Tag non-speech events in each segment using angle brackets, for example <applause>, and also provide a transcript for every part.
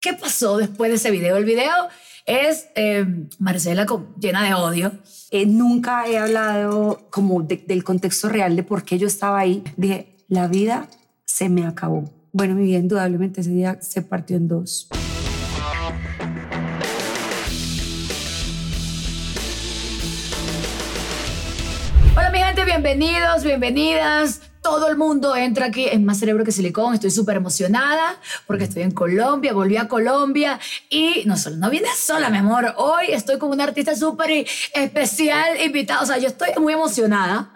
¿Qué pasó después de ese video? El video es eh, Marcela llena de odio. Eh, nunca he hablado como del contexto real de por qué yo estaba ahí. Dije, la vida se me acabó. Bueno, mi vida indudablemente ese día se partió en dos. Hola mi gente, bienvenidos, bienvenidas todo el mundo entra aquí en Más Cerebro que Silicón. Estoy súper emocionada porque estoy en Colombia, volví a Colombia y no solo, no viene sola, mi amor. Hoy estoy con una artista súper especial invitada. O sea, yo estoy muy emocionada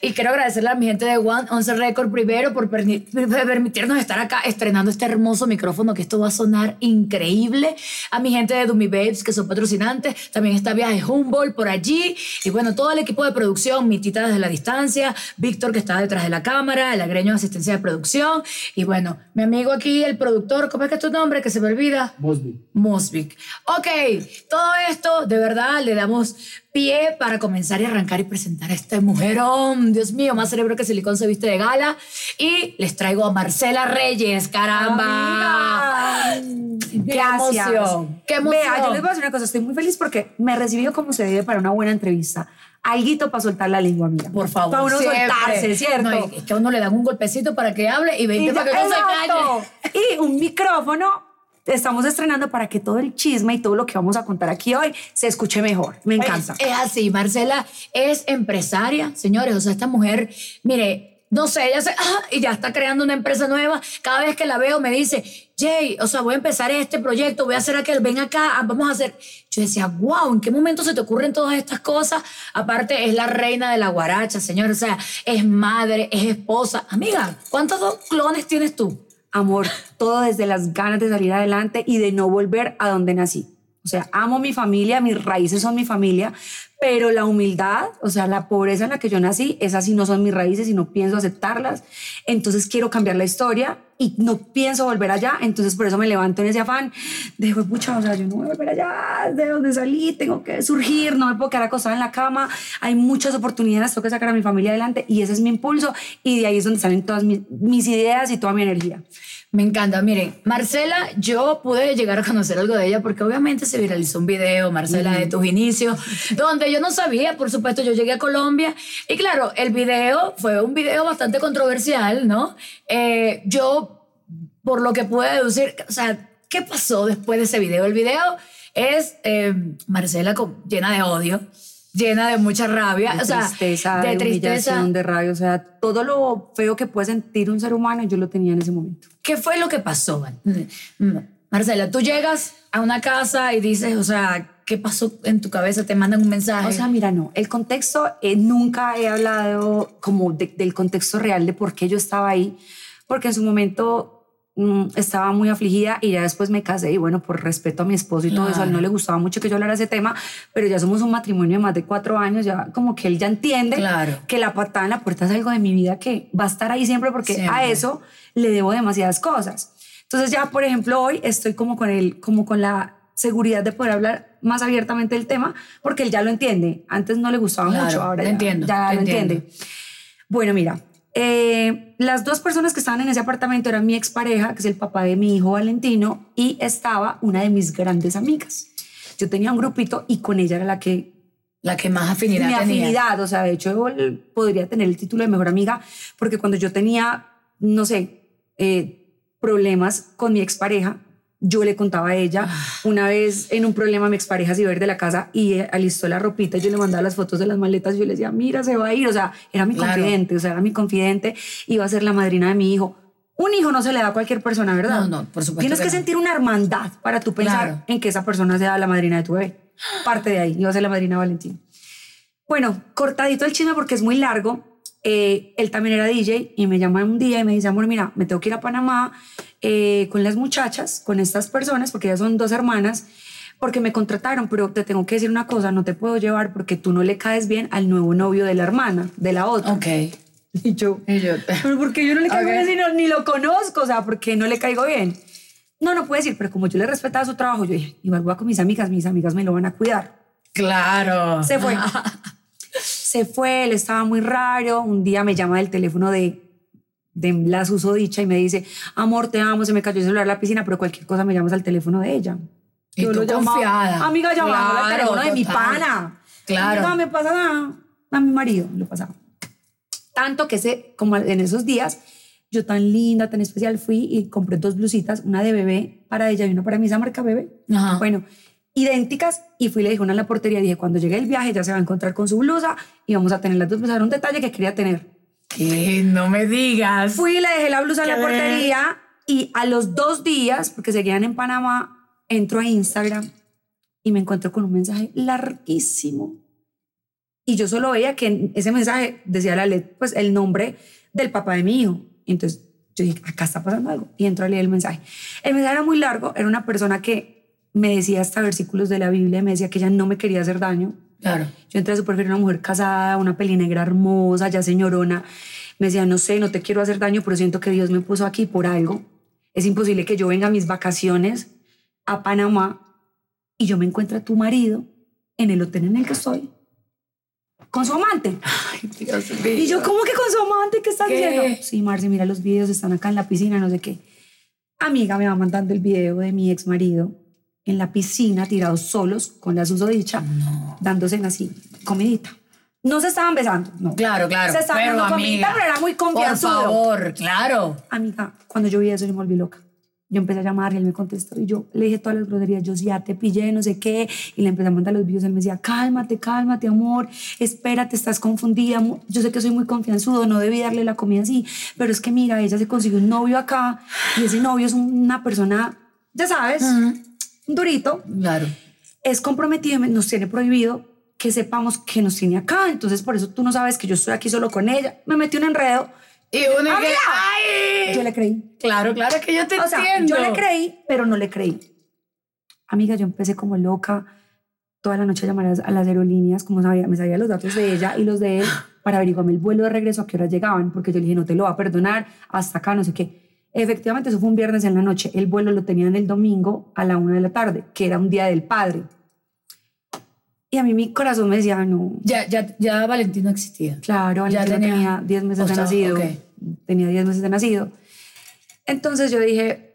y quiero agradecerle a mi gente de One Once Record primero por permitirnos estar acá estrenando este hermoso micrófono que esto va a sonar increíble. A mi gente de Dummy Babes que son patrocinantes. También está Viaje Humboldt por allí. Y bueno, todo el equipo de producción, mi tita desde la distancia, Víctor que está detrás de la cámara cámara, el agreño de asistencia de producción y bueno, mi amigo aquí, el productor, ¿cómo es que es tu nombre? Que se me olvida. Mosby. Mosby. Ok, todo esto de verdad le damos pie para comenzar y arrancar y presentar a este mujerón. Dios mío, más cerebro que silicón se viste de gala. Y les traigo a Marcela Reyes, caramba. Qué emoción. Qué emoción. Vea, yo les voy a decir una cosa, estoy muy feliz porque me recibió como se debe para una buena entrevista alguito para soltar la lengua, mía. Por favor. Para uno soltarse, ¿cierto? No, es que a uno le dan un golpecito para que hable y veinte para que no se calle. Y un micrófono estamos estrenando para que todo el chisme y todo lo que vamos a contar aquí hoy se escuche mejor. Me encanta. Es, es así, Marcela es empresaria, señores. O sea, esta mujer, mire, no sé, ella se, ah, <laughs> y ya está creando una empresa nueva. Cada vez que la veo me dice, Jay, o sea, voy a empezar este proyecto, voy a hacer aquel, ven acá, ah, vamos a hacer. Yo decía, wow, ¿en qué momento se te ocurren todas estas cosas? Aparte, es la reina de la guaracha, señor, o sea, es madre, es esposa. Amiga, ¿cuántos clones tienes tú? Amor, todo desde las ganas de salir adelante y de no volver a donde nací. Sea, amo mi familia, mis raíces son mi familia, pero la humildad, o sea, la pobreza en la que yo nací, esas sí no son mis raíces y no pienso aceptarlas. Entonces quiero cambiar la historia y no pienso volver allá. Entonces por eso me levanto en ese afán de, pucha, o sea, yo no voy a volver allá, de donde salí, tengo que surgir, no me puedo quedar acostada en la cama. Hay muchas oportunidades, tengo que sacar a mi familia adelante y ese es mi impulso y de ahí es donde salen todas mis, mis ideas y toda mi energía. Me encanta. Miren, Marcela, yo pude llegar a conocer algo de ella porque obviamente se viralizó un video, Marcela, de tus inicios, donde yo no sabía, por supuesto, yo llegué a Colombia y claro, el video fue un video bastante controversial, ¿no? Eh, yo, por lo que pude deducir, o sea, ¿qué pasó después de ese video? El video es eh, Marcela llena de odio llena de mucha rabia, de o sea, tristeza, de, tristeza, de rabia, o sea, todo lo feo que puede sentir un ser humano, yo lo tenía en ese momento. ¿Qué fue lo que pasó? Marcela, tú llegas a una casa y dices, o sea, ¿qué pasó en tu cabeza? Te mandan un mensaje. O sea, mira, no, el contexto, eh, nunca he hablado como del contexto real de por qué yo estaba ahí, porque en su momento Mm, estaba muy afligida y ya después me casé y bueno, por respeto a mi esposo y todo eso, a él no le gustaba mucho que yo hablara ese tema, pero ya somos un matrimonio de más de cuatro años, ya como que él ya entiende que la patada en la puerta es algo de mi vida que va a estar ahí siempre porque a eso le debo demasiadas cosas. Entonces ya, por ejemplo, hoy estoy como con él, como con la seguridad de poder hablar más abiertamente del tema porque él ya lo entiende. Antes no le gustaba mucho, ahora ya, entiendo, ya lo entiende. Bueno, mira, eh, las dos personas que estaban en ese apartamento eran mi expareja, que es el papá de mi hijo Valentino, y estaba una de mis grandes amigas. Yo tenía un grupito y con ella era la que... La que más afinidad mi tenía. afinidad, o sea, de hecho podría tener el título de mejor amiga, porque cuando yo tenía, no sé, eh, problemas con mi expareja, yo le contaba a ella. Ah. Una vez en un problema mi expareja se iba a ir de la casa y eh, alistó la ropita yo le mandaba las fotos de las maletas yo le decía, mira, se va a ir. O sea, era mi confidente, o sea, era mi confidente, iba a ser la madrina de mi hijo. Un hijo no se le da a cualquier persona, ¿verdad? No, no, por supuesto. Tienes que, sentir una hermandad para tú pensar en que esa persona sea la madrina de tu bebé. <gasps> Parte de ahí, iba a ser la madrina de Valentín. Bueno, cortadito el chisme porque es muy largo. Eh, él también era DJ y me llama un día y me dice, amor, mira, me tengo que ir a Panamá eh, con las muchachas, con estas personas, porque ellas son dos hermanas, porque me contrataron, pero te tengo que decir una cosa, no te puedo llevar porque tú no le caes bien al nuevo novio de la hermana, de la otra. Ok. <laughs> Y yo, pero porque yo no le caigo bien ni lo conozco, o sea, porque no le caigo bien. No, no puede decir, pero como yo le respetaba su trabajo, yo dije, igual voy con mis amigas, mis amigas me lo van a cuidar. Claro. Se fue. <laughs> se fue, él estaba muy raro. Un día me llama del teléfono de de la susodicha y me dice, amor, te amo, se me cayó el celular en la piscina, pero cualquier cosa me llamas al teléfono de ella. Y tú llamaba- confiada. Amiga, llamaba al Claro, teléfono de mi pana. Claro. No me pasa nada. A mi marido lo pasaba. Tanto que ese, como en esos días, yo tan linda, tan especial, fui y compré dos blusitas, una de bebé para ella y una para mí, esa marca bebé. Ajá. Bueno, idénticas. Y fui y le dije una en la portería, dije, cuando llegue el viaje ya se va a encontrar con su blusa y vamos a tener las dos blusas. Era un detalle que quería tener. ¿Qué? No me digas. Fui y le dejé la blusa en la portería y a los dos días, porque seguían en Panamá, entro a Instagram y me encuentro con un mensaje larguísimo. Y yo solo veía que en ese mensaje decía la letra, pues el nombre del papá de mi hijo. Y entonces yo dije, acá está pasando algo. Y entro a leer el mensaje. El mensaje era muy largo, era una persona que me decía hasta versículos de la Biblia, me decía que ella no me quería hacer daño, Claro. yo entré a su perfil, una mujer casada, una pelinegra hermosa, ya señorona. Me decía, no sé, no te quiero hacer daño, pero siento que Dios me puso aquí por algo. Es imposible que yo venga a mis vacaciones a Panamá y yo me encuentre a tu marido en el hotel en el que estoy con su amante. Ay, Dios mío. Y yo, ¿cómo que con su amante? ¿Qué estás ¿Qué? diciendo? Sí, Marce, mira los videos, están acá en la piscina, no sé qué. Amiga me va mandando el video de mi ex marido en la piscina, tirados solos, con la susodicha, dándose así, comidita. No se estaban besando, no. Claro, claro. Se estaban pero, dando comidita, pero era muy Por confianzudo. favor, claro. Amiga, cuando yo vi eso, yo me volví loca. Yo empecé a llamar y él me contestó y yo le dije todas las groserías, yo ya te pillé, no sé qué, y le empecé a mandar los videos, él me decía, cálmate, cálmate, amor, espérate, estás confundida, yo sé que soy muy confianzudo, no debí darle la comida así, pero es que mira, ella se consiguió un novio acá y ese novio es una persona, ya sabes, un durito, Claro. es comprometido nos tiene prohibido que sepamos que nos tiene acá, entonces por eso tú no sabes que yo estoy aquí solo con ella, me metí un enredo, Y uno que. ¡ay! yo le creí. Claro, claro, que yo te O sea, entiendo. yo le creí, pero no le creí. Amiga, yo empecé como loca toda la noche a llamar a las- a las aerolíneas, como sabía, me sabía los datos de ella y los de él para averiguarme el vuelo de regreso a qué hora llegaban, porque yo le dije, no te lo va a perdonar, hasta acá, no sé qué. Efectivamente, eso fue un viernes en la noche. El vuelo lo tenían el domingo a la una de la tarde, que era un día del padre. Y a mí mi corazón me decía, no, Ya, ya, ya Valentín no existía. Claro, Ya tenía- tenía 10 meses o de sea, nacido. ok. Tenía 10 meses de nacido. Entonces yo dije,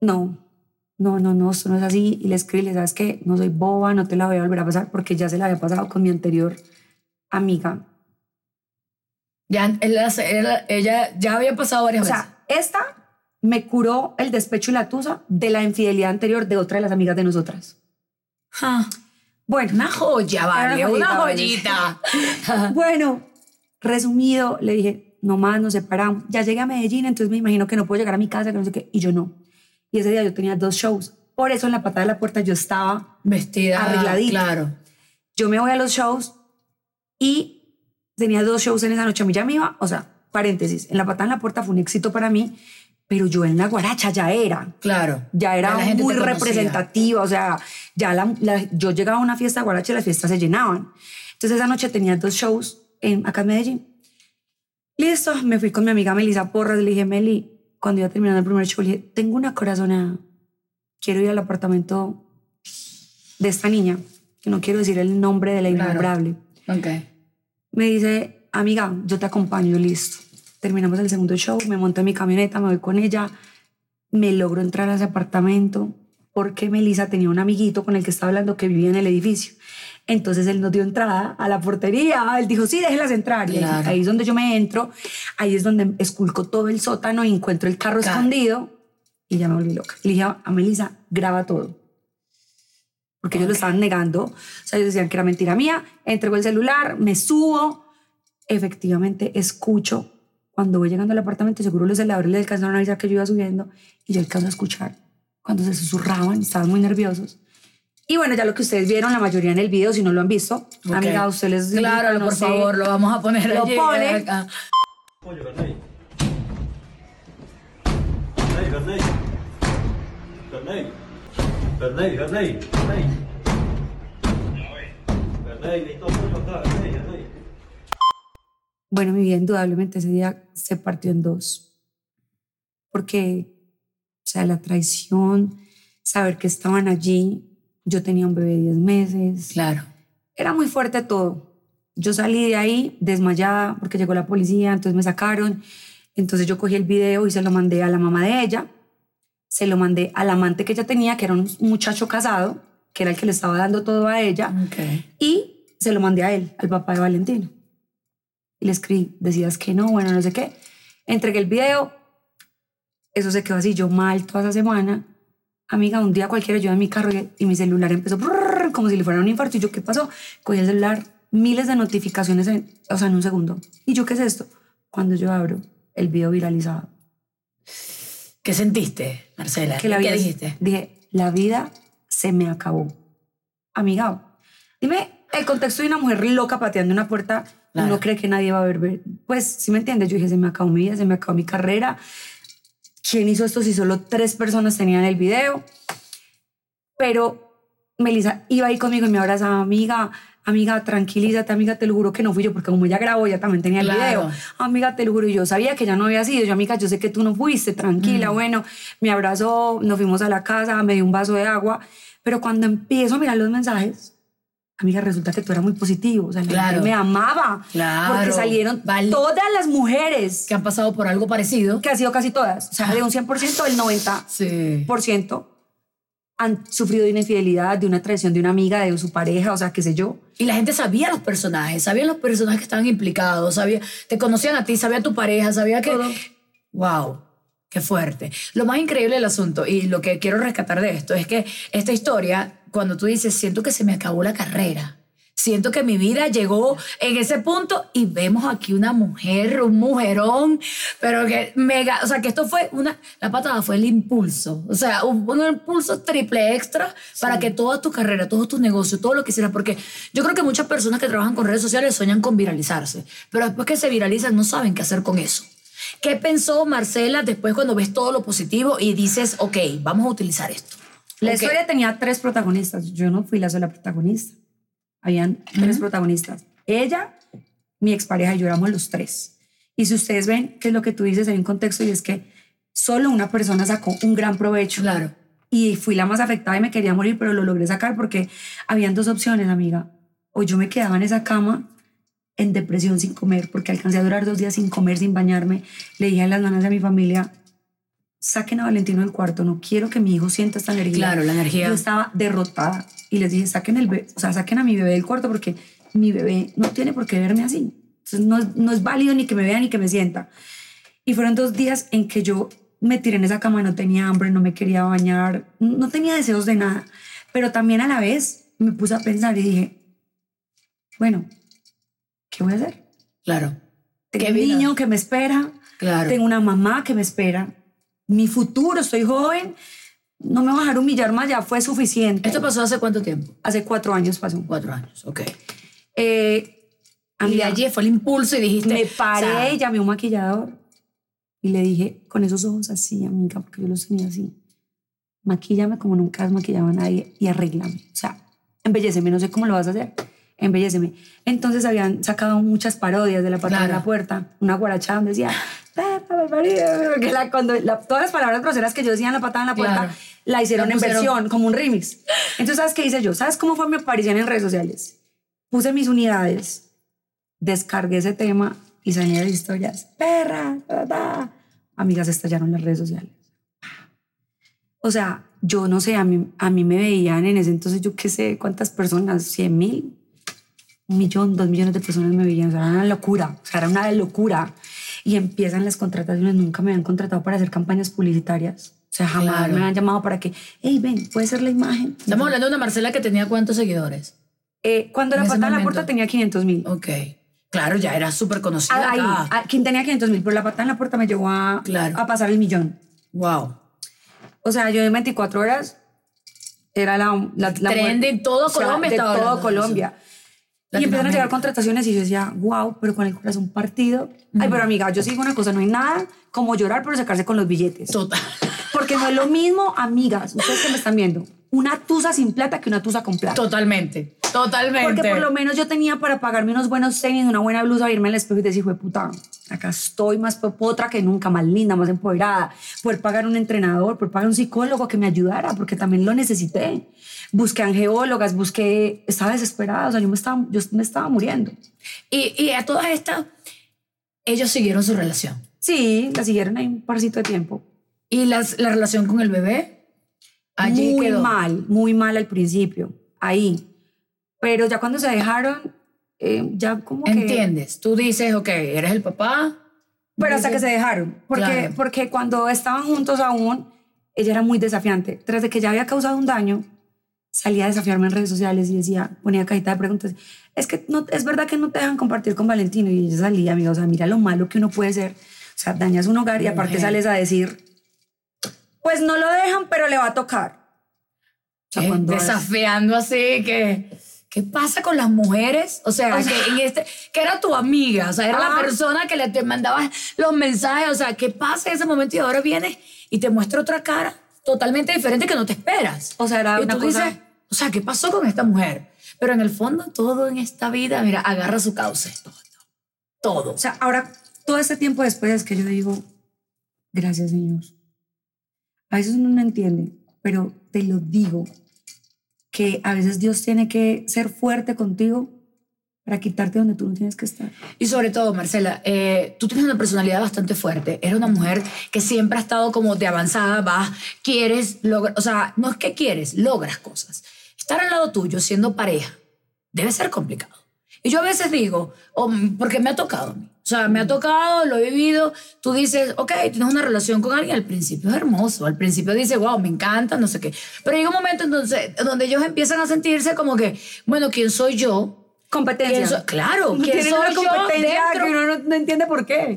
no, no, no, no, esto no es así. Y le escribí, le sabes que no soy boba, no te la voy a volver a pasar porque ya se la había pasado con mi anterior amiga. Ya, él- él- ella ya había pasado varias O sea, esta me curó el despecho y la tusa de la infidelidad anterior de otra de las amigas de nosotras. Ah, Bueno, una joya, vale, una joyita, joyita. <laughs> Bueno, resumido, le dije, no más, nos separamos. Ya llegué a Medellín, entonces me imagino que no puedo llegar a mi casa, que no sé qué, y yo no. Y ese día yo tenía dos shows. Por eso en la patada de la puerta yo estaba, Vestida. Arregladita. Claro. yo me voy a los shows y tenía dos shows en esa noche. A mí ya me iba, o sea, paréntesis, en la patada en la puerta fue un éxito para mí, pero yo en la guaracha ya era. Claro. Ya era muy representativa, o sea, ya la, la- yo llegaba a una fiesta de guaracha y las fiestas se llenaban. Entonces esa noche tenía dos shows en, acá en Medellín. Listo, me fui con mi amiga Melissa Porras, le dije, Meli, cuando iba terminando el primer show, le dije, tengo una corazonada, quiero ir al apartamento de esta niña, que no quiero decir el nombre de la Claro. innombrable. Ok. Me dice, amiga, yo te acompaño, listo. Terminamos el segundo show, me monto en mi camioneta, me voy con ella, me logro entrar a ese apartamento porque Melissa tenía un amiguito con el que estaba hablando que vivía en el edificio. Entonces él nos dio entrada a la portería, él dijo, sí, déjelas entrar. Y ahí- Claro. es donde yo me entro, ahí es donde esculco todo el sótano y encuentro el carro Claro. escondido y ya me volví loca. Le dije a Melissa, graba todo porque ellos lo estaban negando. O sea, ellos decían que era mentira mía. Entrego el celular, me subo. Efectivamente, escucho. Cuando voy llegando al apartamento, seguro los celadores le alcanzaron a avisar que yo iba subiendo y yo alcanzo a escuchar cuando se susurraban, estaban muy nerviosos. Y bueno, ya lo que ustedes vieron, la mayoría en el video, si no lo han visto, Ok. amiga, a ustedes les Claro, no por sé. favor, lo vamos a poner Lo allí. pone. acá. Bernay. Bernay, Bernay. Bernay. Necesito. Bueno, mi vida indudablemente ese día se partió en dos. Porque, o sea, la traición, saber que estaban allí, yo tenía un bebé de 10 meses, Claro. era muy fuerte todo. Yo salí de ahí desmayada porque llegó la policía, entonces me sacaron. Entonces yo cogí el video y se lo mandé a la mamá de ella, se lo mandé al amante que ella tenía, que era un muchacho casado, que era el que le estaba dando todo a ella, Ok. y se lo mandé a él, al papá de Valentino. Y le escribí, decías que no, bueno, no sé qué. Entregué el video, eso se quedó así, yo mal toda esa semana. Amiga, un día cualquiera yo en mi carro y, y mi celular empezó brrr, como si le fuera un infarto. Y yo, ¿qué pasó? Cogí el celular, miles de notificaciones, en, o sea, en un segundo. ¿Y yo qué es esto? Cuando yo abro el video viralizado. ¿Qué sentiste, Marcela? que la ¿Qué vida, dijiste? Dije, la vida se me acabó. Amiga, dime el contexto de una mujer loca pateando una puerta. Claro. Uno cree que nadie va a ver. Pues, si me entiendes, yo dije, se me acabó mi vida, se me acabó mi carrera. ¿Quién hizo esto si solo tres personas tenían el video? Pero Melissa iba ahí conmigo y me abrazaba, amiga, amiga, tranquilízate, amiga, te lo juro que no fui yo, porque como ella grabó, ella también tenía el Claro. video. Amiga, te lo juro, y yo sabía que ya no había sido. Yo, amiga, yo sé que tú no fuiste, Mm. tranquila, bueno, me abrazó, nos fuimos a la casa, me dio un vaso de agua, pero cuando empiezo a mirar los mensajes, amiga, resulta que tú eras muy positivo, o sea, la Claro. gente me amaba, Claro. porque salieron Vale. todas las mujeres, Que han pasado por algo parecido. que ha sido casi todas, o sea, de un 100%, el 90% Sí. han sufrido de una infidelidad, de una traición de una amiga, de su pareja, o sea, qué sé yo. Y la gente sabía los personajes, sabían los personajes que estaban implicados, sabía, te conocían a ti, sabía tu pareja, sabía que... Todo. Wow, qué fuerte. Lo más increíble del asunto y lo que quiero rescatar de esto es que esta historia, cuando tú dices, siento que se me acabó la carrera, siento que mi vida llegó en ese punto y vemos aquí una mujer, un mujerón, pero que mega, o sea, que esto fue una, la patada fue el impulso, o sea, un, un impulso triple extra para que toda tu carrera, todos tus negocios, todo lo que hicieras, porque yo creo que muchas personas que trabajan con redes sociales sueñan con viralizarse, pero después que se viralizan no saben qué hacer con eso. ¿Qué pensó Marcela después cuando ves todo lo positivo y dices, ok, vamos a utilizar esto? La historia tenía tres protagonistas. Yo no fui la sola protagonista. Habían tres protagonistas. Ella, mi expareja y yo éramos los tres. Y si ustedes ven que es lo que tú dices, hay un contexto y es que solo una persona sacó un gran provecho. Claro. Y fui la más afectada y me quería morir, pero lo logré sacar porque habían dos opciones, amiga. O yo me quedaba en esa cama en depresión sin comer, porque alcancé a durar dos días sin comer, sin bañarme. Le dije a las nanas de mi familia, saquen a Valentino del cuarto, no quiero que mi hijo sienta esta energía. Claro, la energía. Yo estaba derrotada y les dije, saquen, el o sea, saquen a mi bebé del cuarto porque mi bebé no tiene por qué verme así. Entonces no, es- no es válido ni que me vea ni que me sienta. Y fueron dos días en que yo me tiré en esa cama, no tenía hambre, no me quería bañar, no tenía deseos de nada. Pero también a la vez me puse a pensar y dije, bueno, ¿qué voy a hacer? Claro. Tengo un niño que me espera, Claro. tengo una mamá que me espera, mi futuro, estoy joven, no me voy a dejar humillar más, ya fue suficiente. ¿Esto pasó hace cuánto tiempo? Hace cuatro años pasó. Cuatro años, ok. Eh, Y de allí fue el impulso y dijiste... me paré o sea, llamé a un maquillador y le dije, con esos ojos así, amiga, porque yo los tenía así, maquíllame como nunca has maquillado a nadie y arréglame. O sea, embelleceme, no sé cómo lo vas a hacer, embelleceme. Entonces habían sacado muchas parodias de la patada de Claro. la puerta, una guarachada donde decía, Porque la- cuando la- todas las palabras groseras que yo decía en la patada en la puerta, Claro. la hicieron La en versión, como un remix. Entonces, ¿sabes qué hice yo? ¿Sabes cómo fue mi aparición en redes sociales? Puse mis unidades, descargué ese tema y salí de historias. Perra, ta, ta. amigas estallaron las redes sociales. O sea, yo no sé, a mí, a mí me veían en ese entonces, yo qué sé cuántas personas, 100 mil, un millón, dos millones de personas me veían. O sea, era una locura, o sea, era una locura. Y empiezan las contrataciones, nunca me habían contratado para hacer campañas publicitarias. O sea, jamás Claro. me habían llamado para que, hey, ven, puede ser la imagen. Estamos hablando de una Marcela que tenía cuántos seguidores. Eh, cuando la patada en la puerta tenía 500 mil. Ok. Claro, ya era súper conocida Ah, Ahí, acá. ah, quien tenía 500 mil, pero la patada en la puerta me llevó a, Claro. a pasar el millón. Wow. O sea, yo en 24 horas era la... la, la Trending, todo Colombia todo hablando de eso. Colombia. Y empezaron a llegar contrataciones y yo decía, wow, pero con el corazón partido. Ay, pero amiga, yo sigo una cosa, no hay nada como llorar pero sacarse con los billetes. Total. Porque no es lo mismo, amigas, ustedes que me están viendo, una tusa sin plata que una tusa con plata. Totalmente. Totalmente. Porque por lo menos yo tenía para pagarme unos buenos tenis, una buena blusa, irme al espejo y decir, puta, acá estoy más potra que nunca, más linda, más empoderada. Poder pagar un entrenador, poder pagar un psicólogo que me ayudara, porque también lo necesité. Busqué angeólogas, busqué, estaba desesperada, o sea, yo me estaba, yo me estaba muriendo. Y, y a todas estas, ellos siguieron su relación. Sí, la siguieron ahí un parcito de tiempo. ¿Y las, la relación con el bebé? Allí muy quedó. mal, muy mal al principio, ahí. Pero ya cuando se dejaron, eh, ya como que... ¿Entiendes? Tú dices, ok, eres el papá. Pero hasta que se dejaron. Porque, Claro. porque cuando estaban juntos aún, ella era muy desafiante. Tras de que ya había causado un daño, salía a desafiarme en redes sociales y decía, ponía cajita de preguntas. Es que no, es verdad que no te dejan compartir con Valentino. Y ella salía, amiga, o sea, mira lo malo que uno puede ser. O sea, dañas un hogar y aparte Mujer. sales a decir, pues no lo dejan, pero le va a tocar. O sea, Eh, cuando es- desafiando así que ¿qué pasa con las mujeres? O sea, O sea- que en este que era tu amiga, o sea, era la persona que le te mandaba los mensajes, o sea, ¿qué pasa en ese momento y ahora viene y te muestra otra cara totalmente diferente que no te esperas? O sea, era y una tú cosa- dices, o sea, ¿qué pasó con esta mujer? Pero en el fondo todo en esta vida, mira, agarra su cauce. Todo. O sea, ahora, todo este tiempo después es que yo digo, gracias Señor. A veces uno no entiende, pero te lo digo, que a veces Dios tiene que ser fuerte contigo para quitarte donde tú no tienes que estar. Y sobre todo, Marcela, eh, tú tienes una personalidad bastante fuerte. Eres una mujer que siempre ha estado como de avanzada, vas, quieres, logra, o sea, no es que quieres, logras cosas. Estar al lado tuyo siendo pareja debe ser complicado. Y yo a veces digo, o, porque me ha tocado a mí. O sea, me ha tocado, lo he vivido. Tú dices, ok, tienes una relación con alguien. Al principio es hermoso. Al principio dices, wow, me encanta, no sé qué. Pero llega un momento entonces, donde ellos empiezan a sentirse como que, bueno, ¿quién soy yo? Competencia. ¿Quién soy- Claro, ¿quién soy una yo competencia dentro? que uno no, no entiende por qué.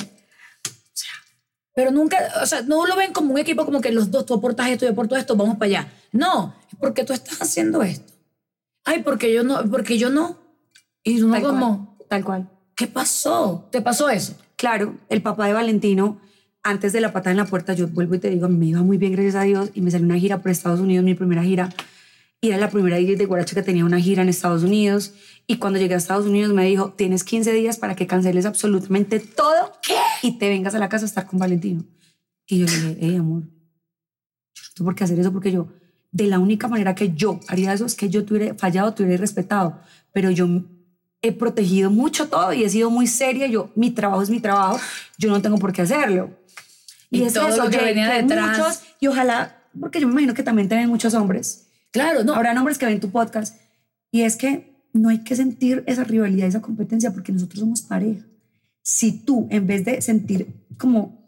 Pero nunca, o sea, no lo ven como un equipo como que los dos, tú aportas esto, yo aporto esto, vamos para allá. No, es porque tú estás haciendo esto. Ay, porque yo no, porque yo no. Y uno Tal como, cual, tal cual. ¿qué pasó? ¿Te pasó eso? Claro, el papá de Valentino, antes de la patada en la puerta, yo vuelvo y te digo, me iba muy bien, gracias a Dios, y me salió una gira por Estados Unidos, mi primera gira. Y era la primera DJ de Guaracha que tenía una gira en Estados Unidos. Y cuando llegué a Estados Unidos me dijo, tienes 15 días para que canceles absolutamente todo y te vengas a la casa a estar con Valentino. Y yo le dije, hey, amor, yo no tengo por qué hacer eso porque yo, de la única manera que yo haría eso es que yo te hubiera fallado, te hubiera respetado. Pero yo he protegido mucho todo y he sido muy seria. Yo, mi trabajo es mi trabajo, yo no tengo por qué hacerlo. Y es todo eso, lo que venía que detrás. muchos, y ojalá, porque yo me imagino que también te ven muchos hombres. Claro, no. Habrán hombres que ven tu podcast. Y es que no hay que sentir esa rivalidad, esa competencia, porque nosotros somos pareja. Si tú, en vez de sentir como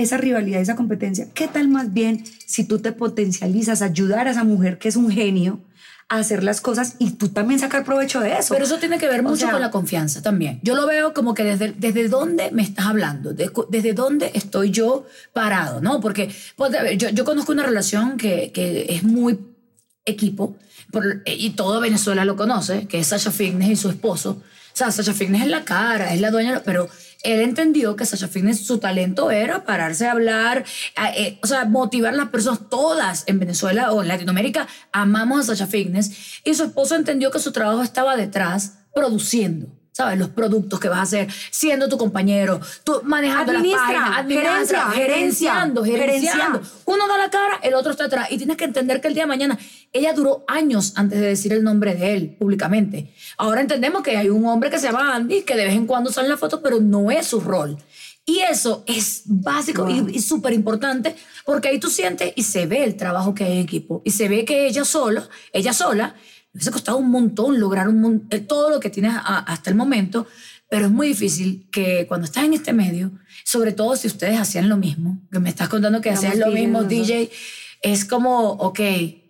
esa rivalidad, esa competencia, ¿qué tal más bien si tú te potencializas, ayudar a esa mujer que es un genio a hacer las cosas y tú también sacar provecho de eso? Pero eso tiene que ver O mucho sea- con la confianza también. Yo lo veo como que desde, desde dónde me estás hablando, de- desde dónde estoy yo parado, ¿no? Porque pues, a ver, yo, yo conozco una relación que, que es muy equipo, por- y todo Venezuela lo conoce, que es Sasha Fitness y su esposo. O sea, Sasha Fitness es la cara, es la dueña, pero él entendió que Sasha Fitness, su talento era pararse a hablar, a- eh, o sea, motivar las personas, todas en Venezuela o en Latinoamérica, amamos a Sasha Fitness, y su esposo entendió que su trabajo estaba detrás produciendo. ¿Sabes? Los productos que vas a hacer, siendo tu compañero, tú manejando las páginas, administra, gerencia, gerenciando, gerencia. gerenciando. Uno da la cara, el otro está atrás. Y tienes que entender que el día de mañana, ella duró años antes de decir el nombre de él públicamente. Ahora entendemos que hay un hombre que se llama Andy, que de vez en cuando sale en la foto, pero no es su rol. Y eso es básico y- Wow. y, súper importante porque ahí tú sientes y se ve el trabajo que hay en equipo. Y se ve que ella sola, ella sola, hubiese costado un montón lograr un mon- eh, todo lo que tienes a- hasta el momento, pero es muy difícil que cuando estás en este medio, sobre todo si ustedes hacían lo mismo, que me estás contando que hacían lo mismo. DJ, es como, ok,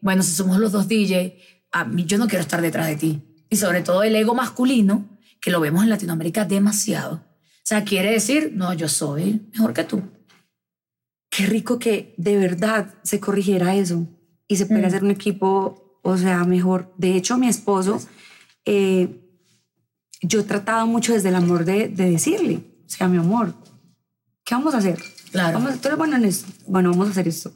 bueno, si somos los dos DJ, a mí yo no quiero estar detrás de ti. Y sobre todo el ego masculino, que lo vemos en Latinoamérica demasiado. O sea, quiere decir, no, yo soy mejor que tú. qué rico que de verdad se corrigiera eso y se pudiera Mm. hacer un equipo, o sea, mejor. De hecho, mi esposo, eh, yo he tratado mucho desde el amor de, de decirle, o sea, mi amor, ¿qué vamos a hacer? Claro. Vamos, tú eres bueno en esto. Bueno, vamos a hacer esto.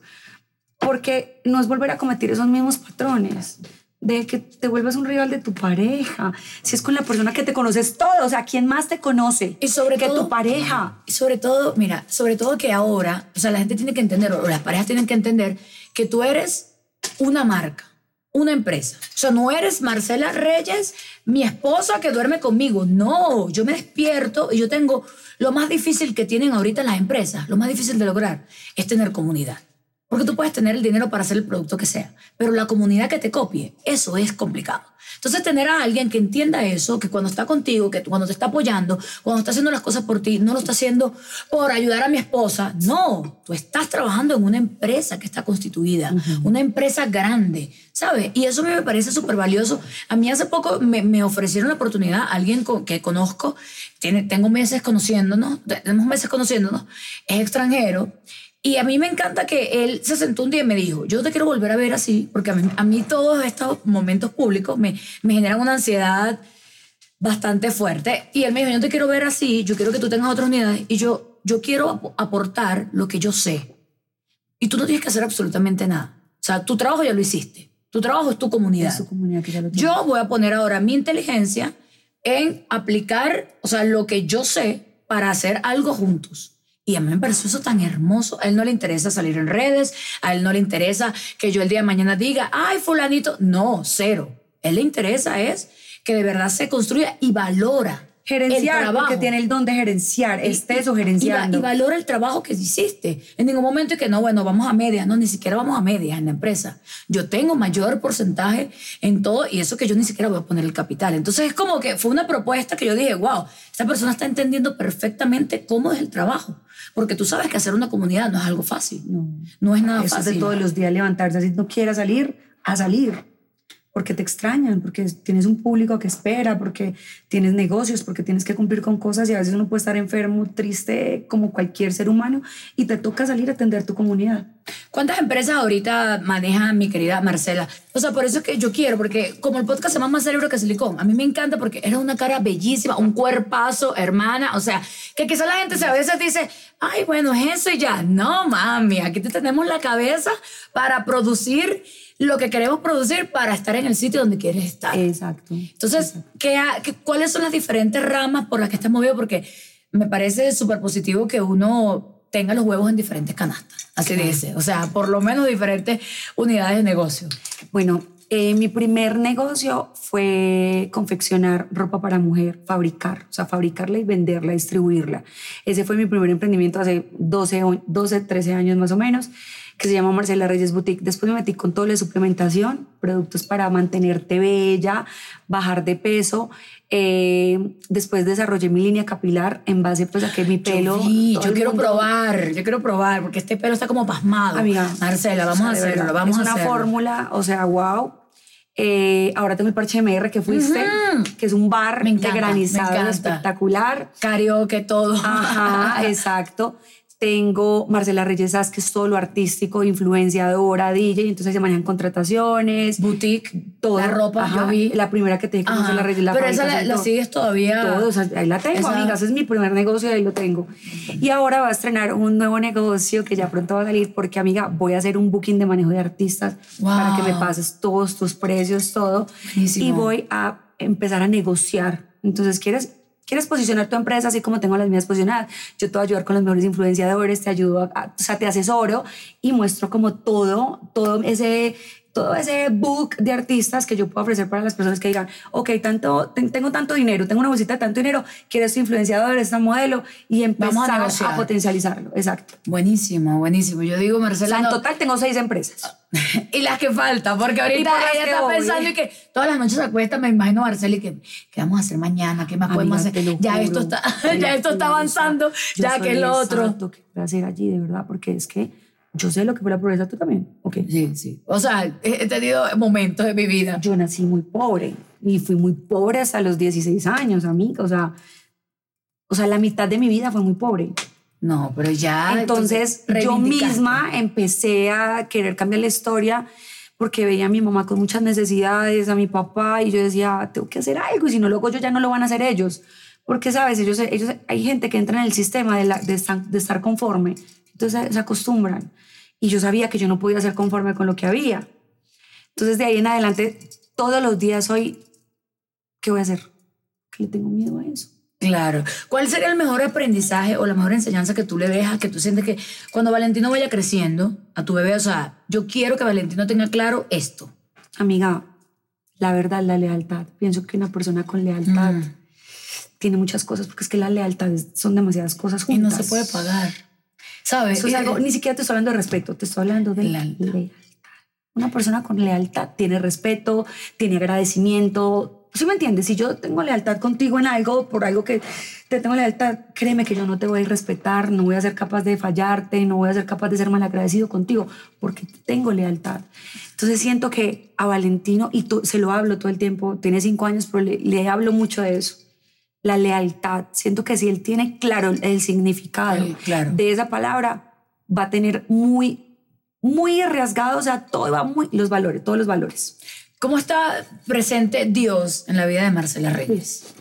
Porque no es volver a cometer esos mismos patrones de que te vuelvas un rival de tu pareja. Si es con la persona que te conoces todo, o sea, ¿quién más te conoce? Y sobre que todo- tu pareja. Y sobre todo, mira, sobre todo que ahora, o sea, la gente tiene que entender, o las parejas tienen que entender que tú eres una marca. Una empresa. O sea, no eres Marcela Reyes, mi esposa que duerme conmigo. No, yo me despierto y yo tengo lo más difícil que tienen ahorita las empresas, lo más difícil de lograr es tener comunidad. Porque tú puedes tener el dinero para hacer el producto que sea, pero la comunidad que te copie, eso es complicado. Entonces, tener a alguien que entienda eso, que cuando está contigo, que cuando te está apoyando, cuando está haciendo las cosas por ti, no lo está haciendo por ayudar a mi esposa. No, tú estás trabajando en una empresa que está constituida, una empresa grande, ¿sabes? Y eso a me parece súper valioso. A mí hace poco me, me ofrecieron la oportunidad, alguien con- que conozco, tiene, tengo meses conociéndonos, tenemos meses conociéndonos, es extranjero. Y a mí me encanta que él se sentó un día y me dijo, yo te quiero volver a ver así, porque a mí, a mí todos estos momentos públicos me, me generan una ansiedad bastante fuerte. Y él me dijo, yo te quiero ver así, yo quiero que tú tengas otras unidades y yo, yo quiero ap- aportar lo que yo sé. Y tú no tienes que hacer absolutamente nada. O sea, tu trabajo ya lo hiciste. Tu trabajo es tu comunidad. Es tu comunidad que ya lo. Yo voy a poner ahora mi inteligencia en aplicar, o sea, lo que yo sé para hacer algo juntos. Y a mí me pareció eso tan hermoso. A él no le interesa salir en redes, a él no le interesa que yo el día de mañana diga, ay, fulanito. No, cero. A él le interesa es que de verdad se construya y valora Gerenciar, porque tiene el don de gerenciar, estés o Y, gerenciando. y valora el trabajo que hiciste. En ningún momento es que no, bueno, vamos a medias. No, ni siquiera vamos a medias en la empresa. Yo tengo mayor porcentaje en todo y eso que yo ni siquiera voy a poner el capital. Entonces es como que fue una propuesta que yo dije, wow, esta persona está entendiendo perfectamente cómo es el trabajo. Porque tú sabes que hacer una comunidad no es algo fácil. No. No es nada Eso es fácil. de todos los días levantarse así, no quieras salir, a salir. Porque te extrañan, porque tienes un público que espera, porque tienes negocios, porque tienes que cumplir con cosas y a veces uno puede estar enfermo, triste, como cualquier ser humano, y te toca salir a atender tu comunidad. ¿Cuántas empresas ahorita maneja mi querida Marcela? O sea, por eso es que yo quiero, porque como el podcast se llama Más Cerebro que Silicón, a mí me encanta porque eres una cara bellísima, un cuerpazo, hermana. O sea, que quizá la gente se a veces dice, ay, bueno, es eso y ya. No, mami, aquí te tenemos la cabeza para producir lo que queremos producir para estar en el sitio donde quieres estar. Exacto. Entonces, ¿qué ha- qué- ¿cuáles son las diferentes ramas por las que estás movido? Porque me parece súper positivo que uno tenga los huevos en diferentes canastas. Así dice. O sea, por lo menos diferentes unidades de negocio. Bueno, eh, mi primer negocio fue confeccionar ropa para mujer, fabricar, o sea, fabricarla y venderla, distribuirla. Ese fue mi primer emprendimiento hace 12, o- 12 13 años más o menos, que se llama Marcela Reyes Boutique. Después me metí con todo de suplementación, productos para mantenerte bella, bajar de peso. Eh, después desarrollé mi línea capilar en base pues a que mi pelo... Yo, vi, yo quiero mundo- probar, yo quiero probar, porque este pelo está como pasmado. Amiga. Marcela, vamos o sea, a hacerlo, verdad, vamos es a una hacerlo. fórmula, o sea, wow. Eh, ahora tengo el parche MR que fuiste, que es un bar Me encanta, de granizado espectacular. Karaoke, todo. Ajá, <laughs> exacto. Tengo Marcela Reyes que es todo lo artístico, influenciadora, DJ, y entonces se manejan contrataciones, Boutique, todo. la ropa, Ajá, yo vi. La primera que te dije. Marcela Reyes, la Pero esa la, la sigues todavía. Todo, o sea, ahí la tengo, Esa- amiga. Ese es mi primer negocio y ahí lo tengo. Y ahora va a estrenar un nuevo negocio que ya pronto va a salir porque, amiga, voy a hacer un booking de manejo de artistas para que me Wow. pases todos tus precios, todo. Buenísimo. Y voy a empezar a negociar. Entonces, ¿quieres, ¿quieres posicionar tu empresa así como tengo las mías posicionadas? Yo te voy a ayudar con los mejores influenciadores, te ayudo, a, o sea, te asesoro y muestro como todo, todo ese todo ese book de artistas que yo puedo ofrecer para las personas que digan, ok, tanto, ten- tengo tanto dinero, tengo una bolsita de tanto dinero, quiero este influenciador, este modelo y a empezar a, negociar. potencializarlo. Exacto. Buenísimo, buenísimo. Yo digo, O Marcela. sea, en no- total tengo seis empresas. <laughs> y las que faltan, porque ahorita por ella está voy. pensando y que todas las noches se acuesta, me imagino Marcela y que ¿qué vamos a hacer mañana? ¿Qué más podemos Amiga, hacer? te lo Ya esto está, <laughs> ya esto está avanzando, o ya que es lo otro. exacto que a hacer allí, de verdad, porque es que yo sé lo que fue la pobreza, tú también. Ok. Sí, sí. O sea, he tenido momentos de mi vida. Yo nací muy pobre y fui muy pobre hasta los 16 años, amiga. O sea, o sea, la mitad de mi vida fue muy pobre. No, pero ya. Entonces, yo misma empecé a querer cambiar la historia porque veía a mi mamá con muchas necesidades, a mi papá, y yo decía, "Ah, tengo que hacer algo, y si no lo hago yo, ya no lo van a hacer ellos. Porque, ¿sabes? Ellos, ellos, hay gente que entra en el sistema de, la- de, estar, de estar conforme, entonces se, acostumbran. Y yo sabía que yo no podía ser conforme con lo que había. Entonces, de ahí en adelante, todos los días soy, ¿qué voy a hacer? Que le tengo miedo a eso. Claro. ¿Cuál sería el mejor aprendizaje o la mejor enseñanza que tú le dejas, que tú sientes que cuando Valentino vaya creciendo a tu bebé, o sea, yo quiero que Valentino tenga claro esto. Amiga, la verdad, la lealtad. Pienso que una persona con lealtad Mm. tiene muchas cosas, porque es que la lealtad son demasiadas cosas Y juntas. no se puede pagar. ¿Sabes? Eso es algo, ni siquiera te estoy hablando de respeto, te estoy hablando de Lealtad. lealtad. Una persona con lealtad tiene respeto, tiene agradecimiento. ¿Sí me entiendes? Si yo tengo lealtad contigo en algo, por algo que te tengo lealtad, créeme que yo no te voy a respetar, no voy a ser capaz de fallarte, no voy a ser capaz de ser malagradecido contigo, porque tengo lealtad. Entonces siento que a Valentino, y tú- se lo hablo todo el tiempo, tiene cinco años, pero le, le hablo mucho de eso. La lealtad. Siento que si él tiene claro el significado Sí, claro. de esa palabra, va a tener muy, muy arriesgado, o sea, todo va muy, los valores, todos los valores. ¿Cómo está presente Dios en la vida de Marcela Reyes?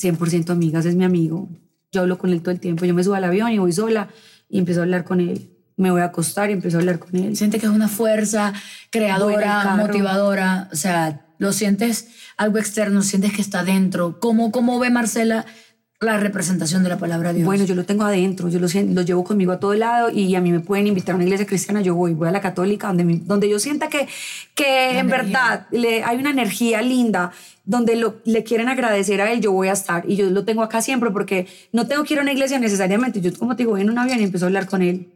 100% amigas, es mi amigo. Yo hablo con él todo el tiempo. Yo me subo al avión y voy sola y empiezo a hablar con él. Me voy a acostar y empiezo a hablar con él. ¿Sientes que es una fuerza creadora, motivadora? O sea, ¿lo sientes algo externo? ¿Sientes que está dentro? ¿Cómo, cómo ve Marcela la representación de la palabra Dios? Bueno, yo lo tengo adentro, yo lo, lo llevo conmigo a todo lado y a mí me pueden invitar a una iglesia cristiana, yo voy, voy a la católica, donde, mi- donde yo sienta que, que en verdad le, hay una energía linda, donde lo, le quieren agradecer a él, yo voy a estar y yo lo tengo acá siempre porque no tengo que ir a una iglesia necesariamente, yo como te digo, voy en un avión y empiezo a hablar con él.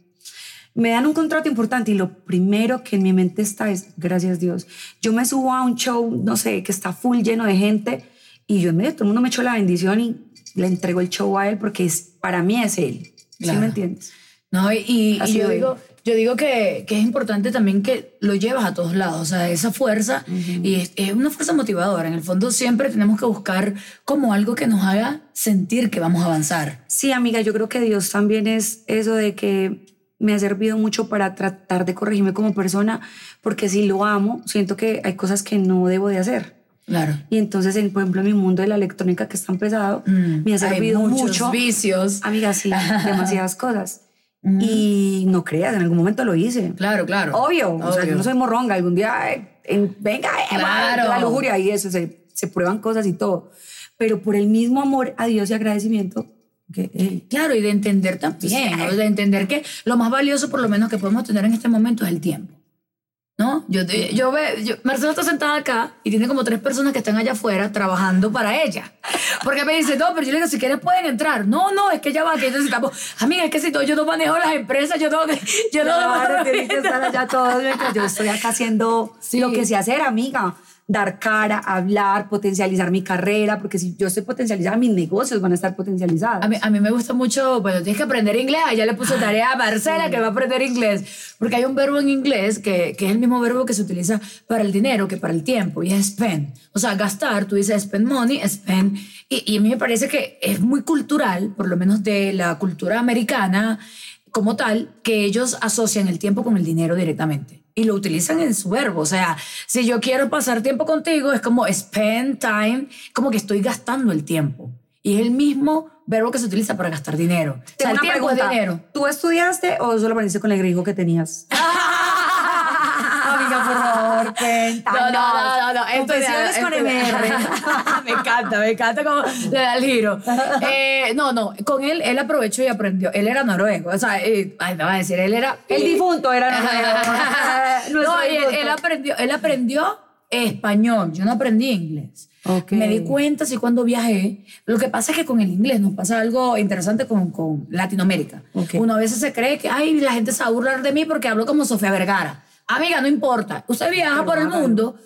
Me dan un contrato importante y lo primero que en mi mente está es, gracias Dios, yo me subo a un show, no sé, que está full lleno de gente y yo en medio, todo el mundo me echó la bendición y le entrego el show a él porque es, para mí es él. ¿Sí Claro. me entiendes? No, y, y- Ha y yo digo, yo digo que, que es importante también que lo llevas a todos lados, o sea, esa fuerza, y es, es una fuerza motivadora. En el fondo siempre tenemos que buscar como algo que nos haga sentir que vamos a avanzar. Sí, amiga, yo creo que Dios también es eso de que me ha servido mucho para tratar de corregirme como persona, porque si lo amo, siento que hay cosas que no debo de hacer. Claro. Y entonces, en, por ejemplo, en mi mundo de la electrónica que es tan pesado, me ha Hay servido muchos mucho. vicios. Amiga, sí, demasiadas cosas. <laughs> Y no creas, en algún momento lo hice. Claro, claro. Obvio, o sea, Obvio. yo no soy morronga. Algún día, eh, en- venga, eh, Claro. la lujuria y eso, se, se prueban cosas y todo. Pero por el mismo amor a Dios y agradecimiento, que, Claro, y de entender también, ¿no? de entender que lo más valioso, por lo menos, que podemos tener en este momento es el tiempo. ¿No? Yo, yo ve, yo, Marcela está sentada acá y tiene como tres personas que están allá afuera trabajando para ella. Porque me dice, no, pero yo le digo, si quieres pueden entrar. No, no, es que ya va, que necesitamos. Amiga, es que si no, yo no manejo las empresas, yo no. Yo no Claro, estar allá todos. mientras Yo estoy acá haciendo <laughs> Sí. lo que sé hacer, amiga. Dar cara, hablar, potencializar mi carrera, porque si yo estoy potencializada, mis negocios van a estar potencializados. A mí, a mí me gusta mucho, bueno, tienes que aprender inglés. Ya le puse tarea a Marcela que va a aprender inglés. Porque hay un verbo en inglés que, que es el mismo verbo que se utiliza para el dinero que para el tiempo y es spend. O sea, gastar, tú dices spend money, spend. Y, y a mí me parece que es muy cultural, por lo menos de la cultura americana como tal, que ellos asocian el tiempo con el dinero directamente. Y lo utilizan en su verbo. O sea, si yo quiero pasar tiempo contigo, es como spend time, como que estoy gastando el tiempo. Y es el mismo verbo que se utiliza para gastar dinero. O sea, Tengo el una tiempo es pregunta. dinero. ¿Tú estudiaste o solo aprendiste con el gringo que tenías? <laughs> Favor, cuéntanos. No, no, no, no, no. Confesiones con MR. <laughs> me encanta, me encanta cómo le da el giro. Eh, no, no, con él, él aprovechó y aprendió. Él era noruego, o sea, eh, ay, no va a decir, él era... El difunto era <laughs> no, <laughs> Nuestro y él, él aprendió, él aprendió español, yo no aprendí inglés. Ok. Me di cuenta así cuando viajé. Lo que pasa es que con el inglés nos pasa algo interesante con, con Latinoamérica. Ok. Uno a veces se cree que, ay, la gente se va a burlar de mí porque hablo como Sofía Vergara. Amiga, no importa. Usted viaja por el mundo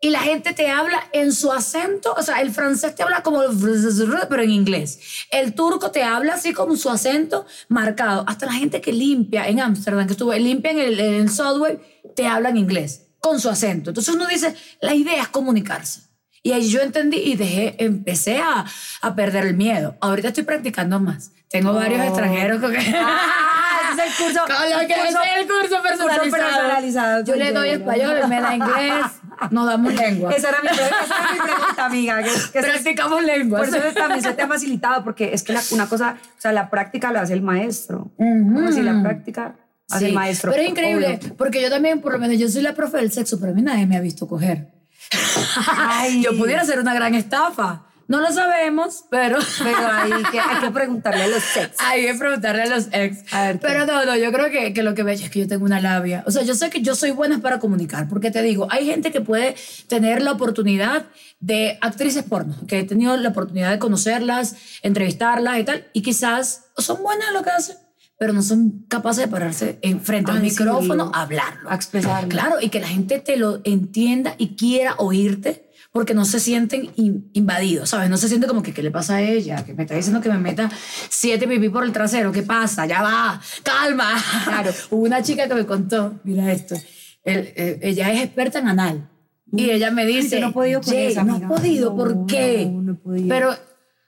y la gente te habla en su acento. O sea, el francés te habla como, <laughs> pero en inglés. El turco te habla así con su acento marcado. Hasta la gente que limpia en Ámsterdam, que estuve, limpia en el, en el subway, te habla en inglés con su acento. Entonces uno dice, la idea es comunicarse. Y ahí yo entendí y dejé, empecé a, a perder el miedo. Ahorita estoy practicando más. Tengo varios Oh. extranjeros que... <laughs> Es el curso. Con lo que curso- es el curso personalizado. personalizado, Yo le doy español, él me da inglés, nos damos lengua. Esa era mi, esa era mi pregunta, amiga. Que, que eso es- Practicamos lengua. por eso también se te ha facilitado, porque es que la- una cosa, o sea, la práctica la hace el maestro. Como si la práctica hace Sí, el maestro. Pero es increíble, obvio. porque yo también, por lo menos, yo soy la profe del sexo, pero a mí nadie me ha visto coger. Ay. Yo pudiera hacer una gran estafa. No lo sabemos, pero... <laughs> Pero hay que, hay que preguntarle a los sex. Hay que preguntarle a los ex. A ver, ¿qué? Pero no, no, yo creo que, que lo que veo es que yo tengo una labia. O sea, yo sé que yo soy buena para comunicar, porque te digo, hay gente que puede tener la oportunidad de actrices porno, que he tenido la oportunidad de conocerlas, entrevistarlas y tal, y quizás son buenas en lo que hacen, pero no son capaces de pararse enfrente al Ay, sí. micrófono a hablarlo. A expresarlo. Claro, y que la gente te lo entienda y quiera oírte porque no se sienten in- invadidos, ¿sabes? No se siente como que, ¿qué le pasa a ella? Que me está diciendo que me meta siete pipí por el trasero. ¿Qué pasa? Ya va, calma. Claro. <laughs> Hubo una chica que me contó, mira esto, el- eh, ella es experta en anal. Y ella me dice, no he podido con "Jay, esa, no has podido, No, ¿por qué? no, no he podido. Pero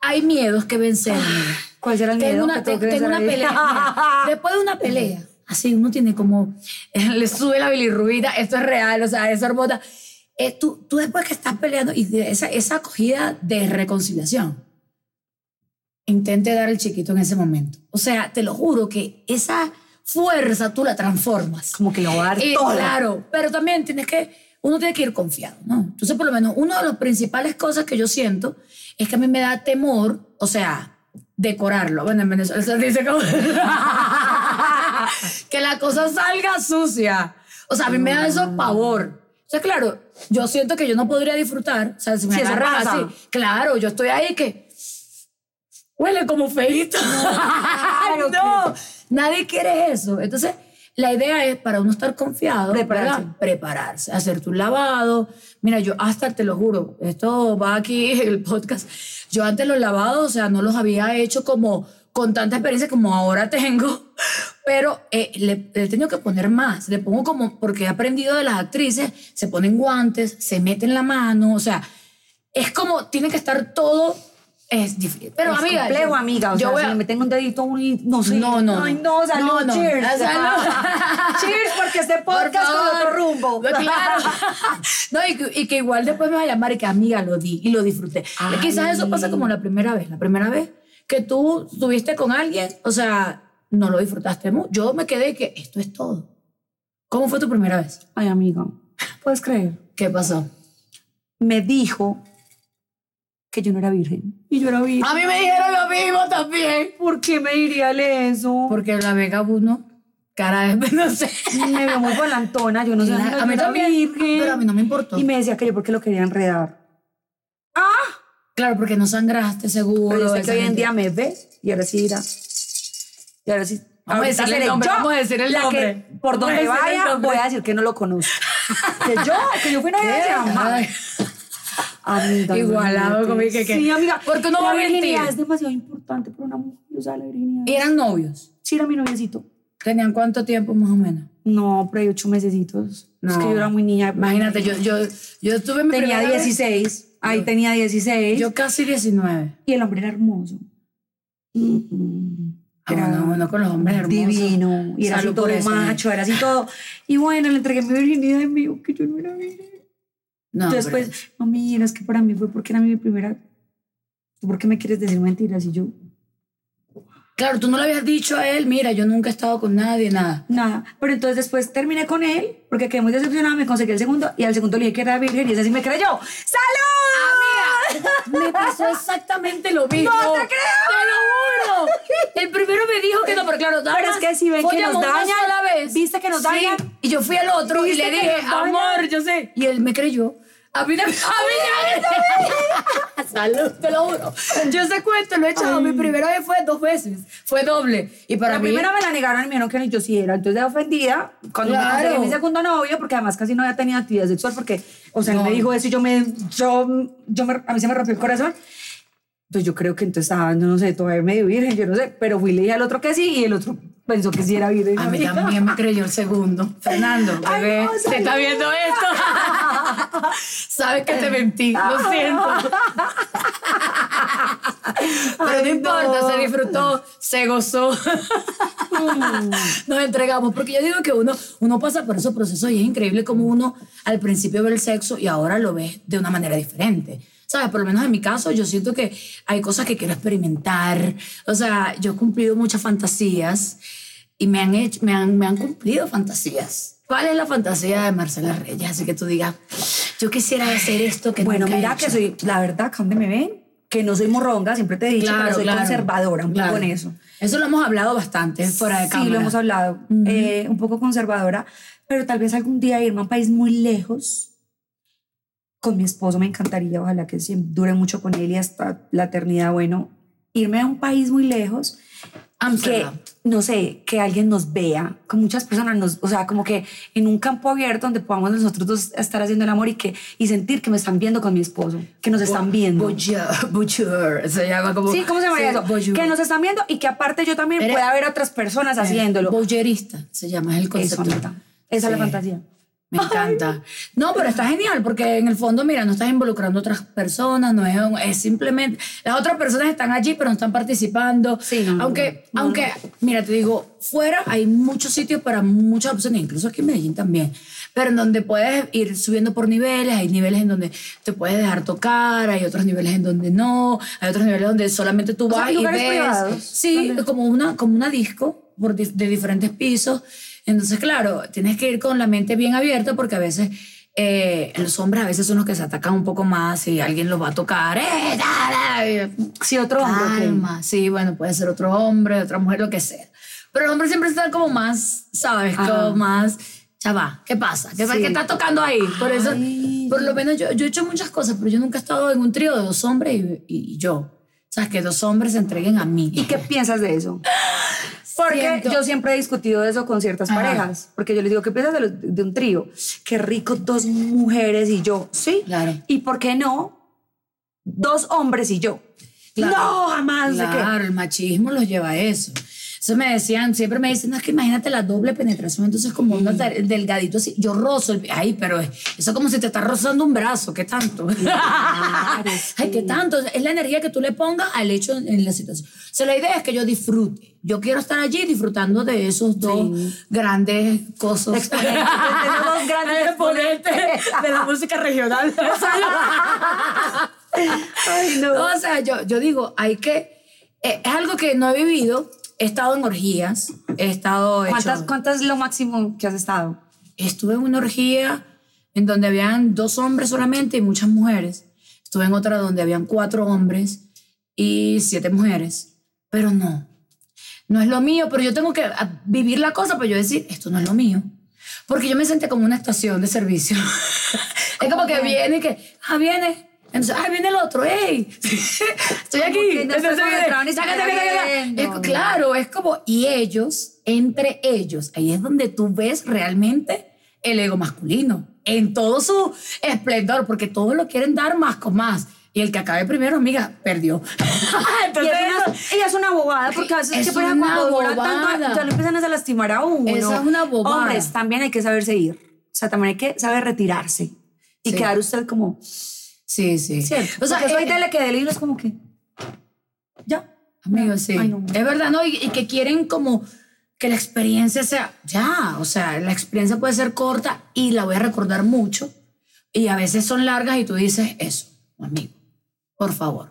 hay miedos que vencer. amiga. ¿Cuál será el Tengo miedo una, que tengo que tengo una pelea. mira, <laughs> después de una pelea, así uno tiene como, <laughs> le sube la bilirrubina, esto es real, o sea, es hormona. Eh, tú, tú después que estás peleando y de esa, esa acogida de reconciliación, intente dar el chiquito en ese momento. O sea, te lo juro que esa fuerza tú la transformas. Como que lo va a dar Y, todo. Claro, pero también tienes que, uno tiene que ir confiado, ¿no? Entonces, por lo menos, una de las principales cosas que yo siento es que a mí me da temor, o sea, decorarlo. Bueno, en Venezuela se dice como <laughs> que la cosa salga sucia. O sea, a mí me da eso pavor. O sea, claro, yo siento que yo no podría disfrutar, o sea, si me eso agarras así, claro, yo estoy ahí que huele como feito. <laughs> no, nadie quiere eso. Entonces, la idea es para uno estar confiado, Prepararse. ¿verdad? prepararse, hacer tu lavado. Mira, yo hasta te lo juro, esto va aquí <laughs> en el podcast. Yo antes los lavados, o sea, no los había hecho como con tanta experiencia como ahora tengo, pero eh, le, le he tenido que poner más. Le pongo como, porque he aprendido de las actrices, se ponen guantes, se meten la mano, o sea, es como, tiene que estar todo, es difícil. Pero es amiga, complejo, yo- amiga. O yo sea, voy si a- me meten un dedito, un, no sé. No, no, Ay, no. no, salud, No, no. cheers. Salud. <laughs> cheers, porque este Por podcast con favor. otro rumbo. Claro. <laughs> no, y, que- y que igual después me va a llamar y que amiga lo di y lo disfruté. Ay. Quizás eso pasa como la primera vez. La primera vez que tú estuviste con alguien, o sea, no lo disfrutaste mucho. Yo me quedé que esto es todo. ¿Cómo fue tu primera vez? Ay, amiga, ¿puedes creer? ¿Qué pasó? Me dijo que yo no era virgen. Y yo era virgen. A mí me dijeron lo mismo también. ¿Por qué me diría eso? Porque la Vega uno, cara de, <laughs> no sé. me veo muy volantona, yo no sé. a mí también, virgen. pero a mí no me importó. Y me decía que yo porque lo quería enredar. Claro, porque no sangraste seguro. Pero yo sé que hoy en día me ve y ahora sí irá. Y ahora sí. Vamos a decirle el nombre, yo vamos a decir el nombre. que por donde vaya voy a decir que no lo conozco. que yo, que yo fui novia de Ay. Amiga, Igualado imagínate. conmigo que- que- Sí, amiga. Porque no va a mentir. es demasiado importante para una mujer. O sea, la virginidad. ¿Eran novios? Sí, era mi noviecito. ¿Tenían cuánto tiempo más o menos? No, por ahí ocho mesecitos. Es que yo era muy niña. Imagínate, yo, yo, yo tuve mi tenía primera vez- 16. Ahí tenía 16. Yo casi 19. y el hombre era hermoso. Mm, mm. Ah, bueno, bueno, con los hombres hermosos. Divino. Y era así todo eso, macho, era así todo. Y bueno, le entregué mi virginidad y me dijo que yo no era virgen. No, Entonces, pero- pues, no, mira, es que para mí fue porque era mi primera. ¿Tú por qué me quieres decir mentiras? Y yo, Claro, tú no le habías dicho a él, mira, yo nunca he estado con nadie, nada. nada. Pero entonces después terminé con él porque quedé muy decepcionada, me conseguí el segundo y al segundo le dije que era virgen y ese sí me creyó. ¡Salud! Me pasó exactamente lo mismo. ¡No te creo! ¡Te lo juro! El primero me dijo que no, pero claro, nada Pero es que si ven que nos dañan, sola vez. ¿viste que nos Sí, dañan? Y yo fui al otro y ¿Viste le dije, amor, yo sé. Y él me creyó. A mí, también- a mí. <laughs> Salud, te lo juro. Yo ese cuento lo he echado. Mi primera vez fue dos veces. Fue doble. Y para la mí... primera me la negaron y me dijeron que yo sí era. Entonces, de ofendida, cuando Claro. me conseguí mi segundo novio, porque además casi no había tenido actividad sexual, porque, o sea, él No. me dijo eso y yo me, yo, yo me- a mí se me rompió el corazón. Pues yo creo que entonces estaba, no, sé, todavía medio virgen, yo no sé, pero fui le dije al otro que sí y el otro pensó que sí era virgen. A mí también me creyó el segundo. Fernando, <laughs> Ay, bebé, no, ¿te está viendo esto? <laughs> Sabes que te mentí, lo siento. <laughs> <laughs> Pero no importa, se disfrutó, se gozó. Nos entregamos, porque yo digo que uno, uno pasa por esos procesos y es increíble como uno al principio ve el sexo y ahora lo ve de una manera diferente. ¿Sabes? Por lo menos en mi caso, yo siento que hay cosas que quiero experimentar. O sea, yo he cumplido muchas fantasías y me han, hecho, me han, me han cumplido fantasías. ¿Cuál es la fantasía de Marcela Reyes? Así que tú digas, yo quisiera hacer esto que Bueno, nunca he mira hecho. que soy, la verdad, acá donde me ven, que no soy morronga, siempre te he dicho, pero soy claro, conservadora un claro. poco en eso. Eso lo hemos hablado bastante fuera de Sí, cámara. lo hemos hablado. Eh, un poco conservadora, pero tal vez algún día irme a un país muy lejos con mi esposo me encantaría, ojalá que dure mucho con él y hasta la eternidad, bueno, irme a un país muy lejos que, Amsterdam. no sé, que alguien nos vea, que muchas personas nos, o sea, como que en un campo abierto donde podamos nosotros dos estar haciendo el amor y que y sentir que me están viendo con mi esposo, que nos están viendo. Bonjour. <laughs> Se llama como. Sí, ¿cómo se llama Sí, eso? bonjour. Que nos están viendo y que aparte yo también Eres- pueda ver otras personas haciéndolo. Voyerista se llama es el Eso, concepto. Anita. Esa es la Sí. fantasía. Me encanta. No, pero está genial porque en el fondo, mira, no estás involucrando a otras personas, no es, un- es simplemente. Las otras personas están allí, pero no están participando. Sí, no, aunque, no, no. aunque, mira, te digo, fuera hay muchos sitios para muchas opciones, incluso aquí en Medellín también, pero en donde puedes ir subiendo por niveles, hay niveles en donde te puedes dejar tocar, hay otros niveles en donde no, hay otros niveles donde solamente tú sea, vas y lugares ves. privados, Sí, ¿dónde? como una, como una disco por de diferentes pisos. Entonces, claro, tienes que ir con la mente bien abierta porque a veces eh, los hombres a veces son los que se atacan un poco más y alguien los va a tocar. ¡Eh, da, da! Sí, otro hombre. ok. Calma. Sí, bueno, puede ser otro hombre, otra mujer, lo que sea. Pero los hombres siempre están como más, ¿sabes? Ajá. Como más, chava, ¿qué pasa? ¿Qué, Sí. ¿Qué está tocando ahí? Por eso, Ay. por lo menos yo, yo he hecho muchas cosas, pero yo nunca he estado en un trío de dos hombres y, y yo. ¿Sabes? Que dos hombres se entreguen a mí. ¿Y qué piensas de eso? <laughs> Porque Siento- yo siempre he discutido eso con ciertas Ajá. parejas. Porque yo les digo, ¿qué piensas de, los- de un trío? Qué rico dos mujeres y yo. Sí. Claro. ¿Y por qué no dos hombres y yo? Claro. No, jamás. Claro, el machismo los lleva a eso. Eso me decían, siempre me dicen, no, es que imagínate la doble penetración, entonces como un delga- delgadito así, yo rozo, el, ay, pero es- eso es como si te estás rozando un brazo, ¿qué tanto? <laughs> Ay, ¿qué tanto? Es la energía que tú le pongas al hecho en la situación. O sea, la idea es que yo disfrute. Yo quiero estar allí disfrutando de esos dos grandes cosas. Exponentes, dos <laughs> grandes exponentes de la música regional. <laughs> Ay, no. No, o sea, yo, yo digo, hay que. eh, es algo que no he vivido. He estado en orgías. He estado. hecho- ¿Cuántas, ¿Cuántas es lo máximo que has estado? Estuve en una orgía en donde habían dos hombres solamente y muchas mujeres. Estuve en otra donde habían cuatro hombres y siete mujeres. Pero no. No es lo mío, pero yo tengo que ah, vivir la cosa para yo decir, esto no es lo mío. Porque yo me senté como una estación de servicio. <laughs> es como que viene y que, ah, viene. Entonces, ah, viene el otro, ¡ey! <laughs> Estoy aquí. claro, es como, y ellos, entre ellos, ahí es donde tú ves realmente el ego masculino, en todo su esplendor, porque todos lo quieren dar más con más. Y el que acabe primero, amiga, perdió. <laughs> Y Entonces, es una, ella es una bobada porque a veces Es que una cuando dura bobada. tanto ya lo empiezan a lastimar a uno. Esa es una bobada. Hombres, también hay que saberse ir. O sea, también hay que saber retirarse y Sí. quedar usted como sí, sí. cierto. O sea, Porque soy eh, dele que dele y es como que ya. Amigos, sí. Ay, no. Es verdad, ¿no? Y, y que quieren como que la experiencia sea ya. O sea, la experiencia puede ser corta y la voy a recordar mucho. Y a veces son largas y tú dices eso, amigo. Por favor.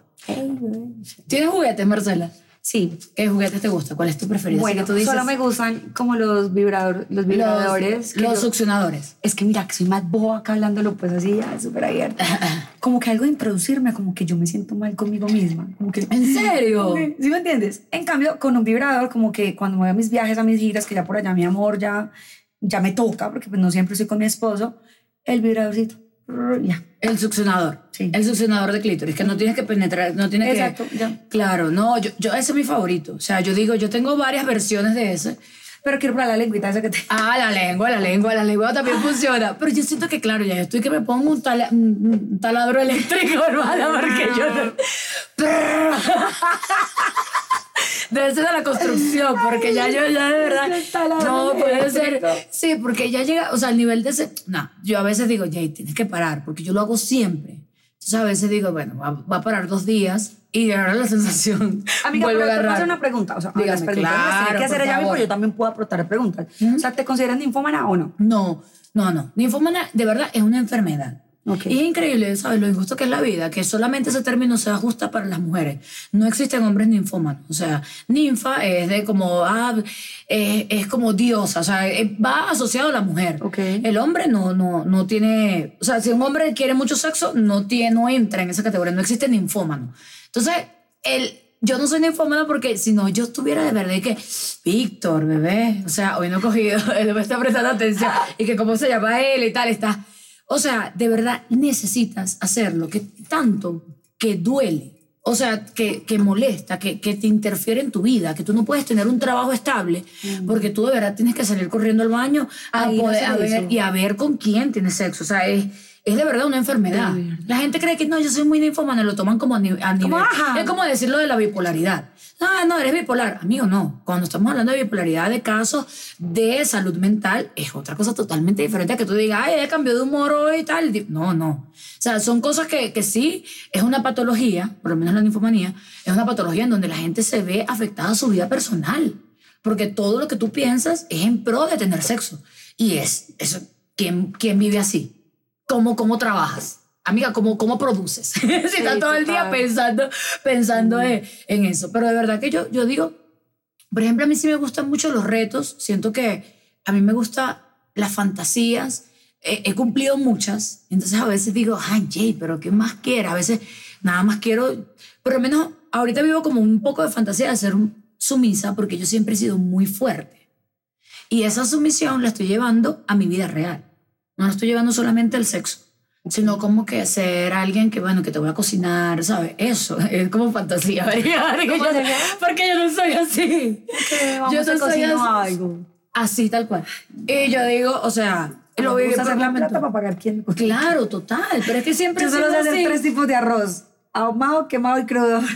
¿Tienes juguetes, Marcela? Sí. ¿Qué juguetes te gusta? ¿Cuál es tu preferido? Bueno, que tú dices, solo me gustan como los, vibrador, los vibradores. los, los yo- succionadores. es que mira, que soy más boba acá hablándolo pues así, ya, súper abierta. <laughs> Como que algo de introducirme, como que yo me siento mal conmigo misma. Como que, ¿En serio? Ok, ¿Sí me entiendes? En cambio, con un vibrador, como que cuando me voy a mis viajes, a mis giras, que ya por allá mi amor ya, ya me toca, porque pues no siempre estoy con mi esposo, el vibradorcito, ya. El succionador. Sí. El succionador de clítoris, que no tienes que penetrar, no tienes Exacto, que... ya. Claro, no, yo, yo, ese es mi favorito. O sea, yo digo, yo tengo varias versiones de ese. Pero quiero probar la lengüita esa que te... Ah, la lengua, la lengua, la lengua también funciona. Pero yo siento que, claro, ya yo estoy que me pongo un, tala- un un taladro eléctrico, hermana, porque yo no... <laughs> Debe ser de la construcción, porque ya yo, ya de verdad... No, puede ser... Sí, porque ya llega, o sea, el nivel de ese... No, yo a veces digo, Jay, tienes que parar, porque yo lo hago siempre. Entonces a veces digo, bueno, va, va a parar dos días y ahora la sensación <laughs> Amiga, vuelve pero a te agarrar. hacer una pregunta. O sea, Dígame, las preguntas las tiene claro, que hacer ella pero yo también puedo aportar preguntas. O sea, ¿te consideras ninfómana o no? No, no, no. Ninfómana de verdad es una enfermedad. Ok. Y es increíble, ¿sabes? Lo injusto que es la vida, que solamente ese término se ajusta para las mujeres. No existen hombres ninfómanos. O sea, ninfa es de como, ah, es, es como diosa, o sea, eh, va asociado a la mujer. Ok. El hombre no, no, no tiene, o sea, si un hombre quiere mucho sexo, no, tiene, no entra en esa categoría, no existe ninfómano. Entonces, el, yo no soy ninfómana porque si no, yo estuviera de verdad y que, Víctor, bebé, o sea, hoy no he cogido, <laughs> él me está prestando atención y que cómo se llama él y tal, está. O sea, de verdad necesitas hacerlo, que tanto que duele. O sea, que, que molesta, que, que te interfiere en tu vida, que tú no puedes tener un trabajo estable, porque tú de verdad tienes que salir corriendo al baño a poder- a ver, y a ver con quién tienes sexo. O sea, es, es de verdad una enfermedad. La gente cree que no, yo soy muy ninfómana, lo toman como a, ni- a nivel. Es como decirlo de la bipolaridad. Ah, no, eres bipolar. Amigo, no. Cuando estamos hablando de bipolaridad, de casos de salud mental, es otra cosa totalmente diferente a que tú digas, ay, ella cambió de humor hoy y tal. No, no. O sea, son cosas que, que sí, es una patología, por lo menos la ninfomanía, es una patología en donde la gente se ve afectada a su vida personal. Porque todo lo que tú piensas es en pro de tener sexo. Y es, eso, ¿quién, quién vive así? ¿Cómo, cómo trabajas? Amiga, ¿cómo, cómo produces? <laughs> si estás todo el día pensando, pensando en, en eso. Pero de verdad que yo, yo digo, por ejemplo, a mí sí me gustan mucho los retos. Siento que a mí me gustan las fantasías. He, he cumplido muchas. Entonces a veces digo, ay, Jay, pero ¿qué más quiero? A veces nada más quiero, por lo menos ahorita vivo como un poco de fantasía de ser sumisa porque yo siempre he sido muy fuerte. Y esa sumisión la estoy llevando a mi vida real. No la estoy llevando solamente al sexo, sino como que ser alguien que, bueno, que te voy a cocinar, ¿sabes? Eso, <laughs> es como fantasía. <laughs> Porque ¿Cómo yo-? Porque yo no soy así. Vamos Yo a no soy cocinar así. algo. Así, tal cual. Y yo digo, o sea, lo Me vi gusta hacer la plata para pagar quién. Claro, total. Pero es que siempre Yo solo sé hacer tres tipos de arroz. Ahumado, quemado y crudo. <laughs>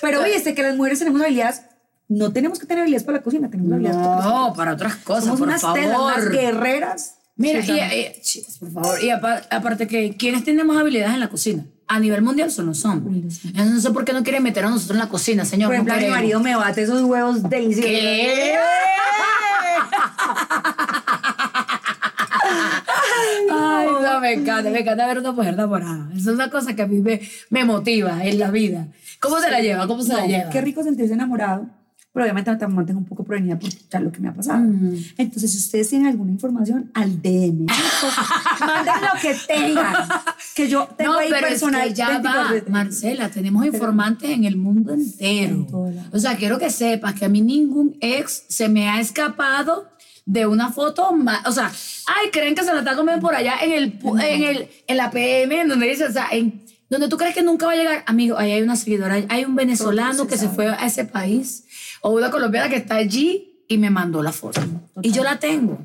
Pero viste que las mujeres tenemos habilidades. No tenemos que tener habilidades para la cocina, tenemos habilidades para otras No, para otras cosas, Somos por unas favor. telas, unas guerreras. Mira, y, y- chicas, por favor, y apa- aparte que quienes tienen más habilidades en la cocina a nivel mundial son los hombres. Entonces, no sé por qué no quieren meter a nosotros en la cocina, señor. Por ejemplo, no mi marido me bate esos huevos deliciosos. ¿Qué? <laughs> Ay, no, me encanta, me encanta ver una mujer enamorada. Esa es una cosa que a mí me, me motiva en la vida. ¿Cómo se la lleva? ¿Cómo se la No, lleva? Qué rico sentirse enamorado, pero obviamente también mantengo un poco prevenida por ya lo que me ha pasado. Entonces, si ustedes tienen alguna información, al DM. <laughs> Manden lo que tengan. Que yo tengo No, ahí pero personal. es que ya 24 va, Marcela, tenemos informantes en el mundo entero. O sea, quiero que sepas que a mí ningún ex se me ha escapado de una foto ma- O sea, ay, creen que se la está comiendo por allá en el, en el en la PM, en donde dice, o sea, en donde tú crees que nunca va a llegar. Amigo, ahí hay una seguidora, hay un venezolano que se fue a ese país o una colombiana que está allí y me mandó la foto. Y yo la tengo.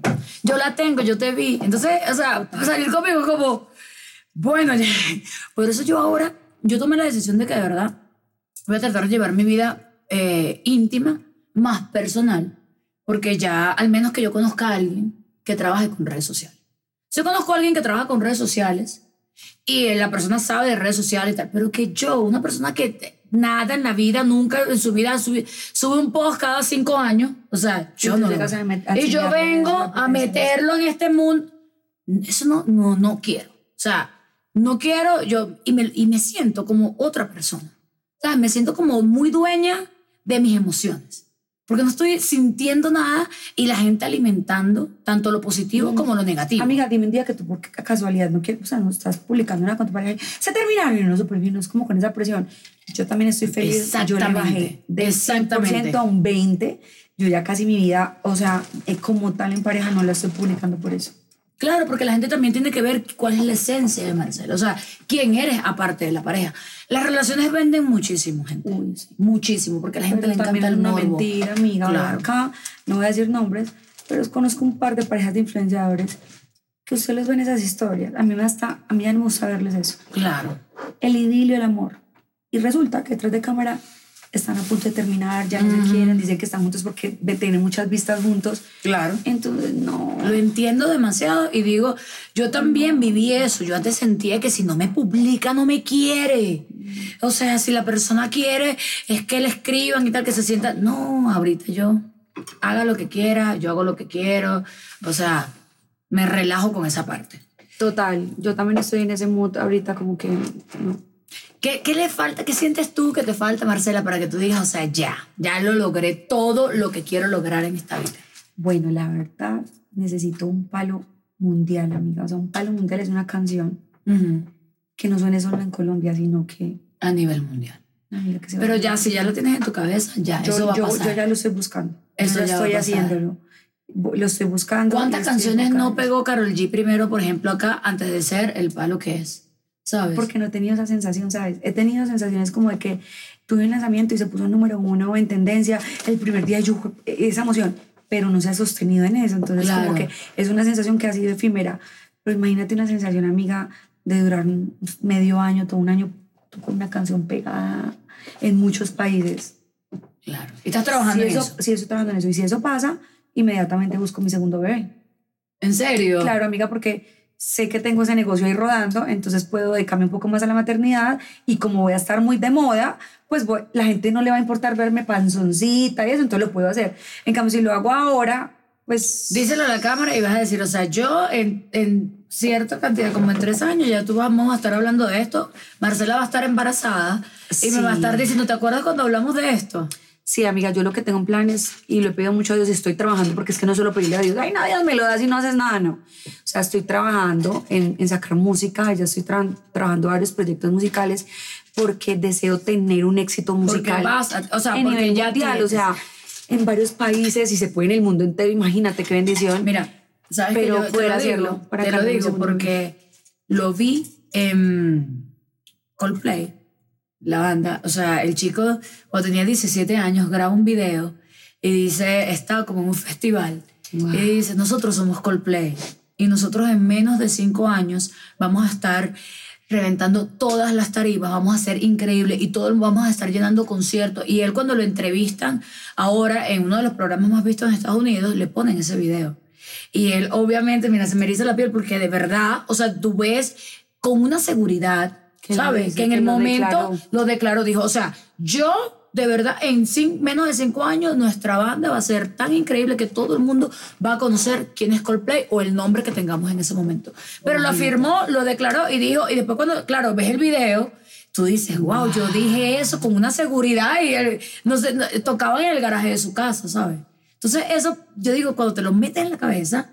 Yo la tengo, yo te vi. Entonces, o sea, salir conmigo como, bueno, por eso yo ahora, yo tomé la decisión de que de verdad voy a tratar de llevar mi vida eh, íntima, más personal, porque ya al menos que yo conozca a alguien que trabaje con redes sociales. Yo conozco a alguien que trabaja con redes sociales y la persona sabe de redes sociales y tal, pero que yo, una persona que nada en la vida, nunca en su vida sube, sube un post cada cinco años, o sea, yo no. y yo vengo a meterlo en este mundo. Eso no, no, no quiero. O sea, no quiero yo, y me, y me siento como otra persona. O sea, me siento como muy dueña de mis emociones. Porque no estoy sintiendo nada y la gente alimentando tanto lo positivo como lo negativo. Amiga, dime un día que tú, por qué casualidad, no quieres, o sea, no estás publicando una con tu pareja. Se terminaron y no súper bien, no es como con esa presión. Yo también estoy feliz. Yo le bajé Exactamente, del exactamente. 100% a un 20%. Yo ya casi mi vida, o sea, eh, como tal en pareja, no la estoy publicando por eso. Claro, porque la gente también tiene que ver cuál es la esencia de Marcelo. O sea, quién eres aparte de la pareja. Las relaciones venden muchísimo, gente. Uy, sí. Muchísimo, porque a la gente Pero le encanta el una morbo. mentira, amiga. Claro. Acá no voy a decir nombres, pero conozco un par de parejas de influenciadores que usted les ven esas historias. A mí me hasta, a mí me gusta verles eso. Claro. El idilio, el amor. Y resulta que detrás de cámara están a punto de terminar, ya no se quieren, dicen que están juntos porque tienen muchas vistas juntos. Claro. Entonces, no. Lo entiendo demasiado y digo, yo también viví eso. Yo antes sentía que si no me publica, no me quiere. O sea, si la persona quiere, es que le escriban y tal, que se sienta. No, ahorita yo haga lo que quiera, yo hago lo que quiero. O sea, me relajo con esa parte. Total, yo también estoy en ese mood ahorita como que... no. ¿Qué, ¿Qué le falta? ¿Qué sientes tú que te falta, Marcela, para que tú digas, o sea, ya, ya lo logré todo lo que quiero lograr en esta vida? Bueno, la verdad, necesito un palo mundial, amiga. O sea, un palo mundial es una canción Ujú. que no suene solo en Colombia, sino que... A nivel mundial. amiga, que se Pero ya, si ya lo tienes en tu cabeza, ya, yo, eso va a yo- pasar. yo ya lo estoy buscando. Eso ya va a estoy pasar. haciéndolo. Lo estoy buscando. ¿Cuántas estoy canciones no buscando. pegó Carol G primero, por ejemplo, acá, antes de ser el palo que es? ¿Sabes? Porque no he tenido esa sensación, ¿sabes? He tenido sensaciones como de que tuve un lanzamiento y se puso número uno en tendencia. El primer día yo, esa emoción, pero no se ha sostenido en eso. Entonces, Claro. como que es una sensación que ha sido efímera. Pero imagínate una sensación, amiga, de durar medio año, todo un año con una canción pegada en muchos países. Claro. Y estás trabajando si en eso, eso. Si estoy trabajando en eso. Y si eso pasa, inmediatamente busco mi segundo bebé. ¿En serio? Claro, amiga, porque sé que tengo ese negocio ahí rodando, entonces puedo dedicarme un poco más a la maternidad y como voy a estar muy de moda, pues voy- la gente no le va a importar verme panzoncita y eso, entonces lo puedo hacer. En cambio, si lo hago ahora, pues... Díselo a la cámara y vas a decir, o sea, yo en, en cierta cantidad, como en tres años, ya tú vamos a estar hablando de esto. Marcela va a estar embarazada y me va a Sí. estar diciendo, ¿te acuerdas cuando hablamos de esto? Sí, amiga, yo lo que tengo en planes y lo he pedido mucho a Dios y estoy trabajando porque es que no solo pedirle a Dios, ay, no, Dios me lo das y no haces nada, no. O sea, estoy trabajando en, en sacar música, ya estoy tra- trabajando varios proyectos musicales porque deseo tener un éxito musical. vas a- o sea, en porque nivel ya mundial, o sea, en varios países y se puede en el mundo entero, imagínate qué bendición. Mira, ¿sabes Pero que yo te poder lo hacerlo digo? para te lo digo porque lo vi en Coldplay, la banda. O sea, el chico cuando tenía 17 años graba un video y dice, está como en un festival. Wow. Y dice, nosotros somos Coldplay. Y nosotros en menos de cinco años vamos a estar reventando todas las tarifas, vamos a ser increíble y todos vamos a estar llenando conciertos. Y él cuando lo entrevistan ahora en uno de los programas más vistos en Estados Unidos, le ponen ese video. Y él obviamente, mira, se me eriza la piel porque de verdad, o sea, tú ves con una seguridad, ¿sabes? Que en el momento declaró. lo declaró, dijo, o sea, yo de verdad en cin- menos de cinco años nuestra banda va a ser tan increíble que todo el mundo va a conocer quién es Coldplay o el nombre que tengamos en ese momento. Pero lo afirmó, lo declaró y dijo, y después cuando, claro, ves el video, tú dices, wow, yo dije eso con una seguridad y él, no sé, no- tocaba en el garaje de su casa, ¿sabes? Entonces eso, yo digo, cuando te lo metes en la cabeza,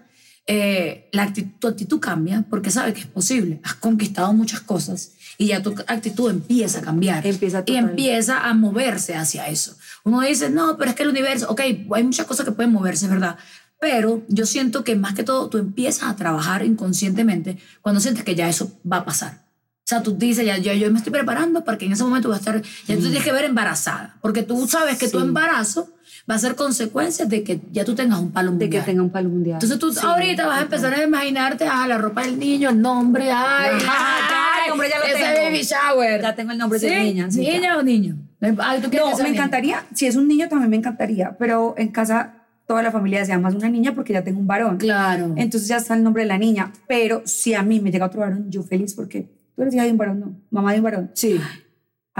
eh, la actitud, tu actitud cambia porque sabes que es posible. Has conquistado muchas cosas y ya tu actitud empieza a cambiar. Empieza y empieza a moverse hacia eso. Uno dice, no, pero es que el universo, ok, hay muchas cosas que pueden moverse, es verdad. Pero yo siento que más que todo tú empiezas a trabajar inconscientemente cuando sientes que ya eso va a pasar. O sea, tú dices, ya, yo, yo me estoy preparando para que en ese momento va a estar, ya tú tienes que ver embarazada, porque tú sabes que tu Sí. embarazo va a ser consecuencia de que ya tú tengas un palo de mundial. que tenga un palo mundial. Entonces tú Sí, ahorita vas a empezar a imaginarte, ah, la ropa del niño, el nombre, ay, Ajá, ya, el nombre ya lo ese tengo. baby shower. Ya tengo el nombre de ¿Sí? niña, sí, ¿Niña o niño? Ay, ¿tú No, sea me encantaría. Si es un niño, también me encantaría. Pero en casa toda la familia se llama más una niña porque ya tengo un varón. Claro. Entonces ya está el nombre de la niña. Pero si a mí me llega otro varón, yo feliz porque tú eres hija de un varón, no. Mamá de un varón. sí.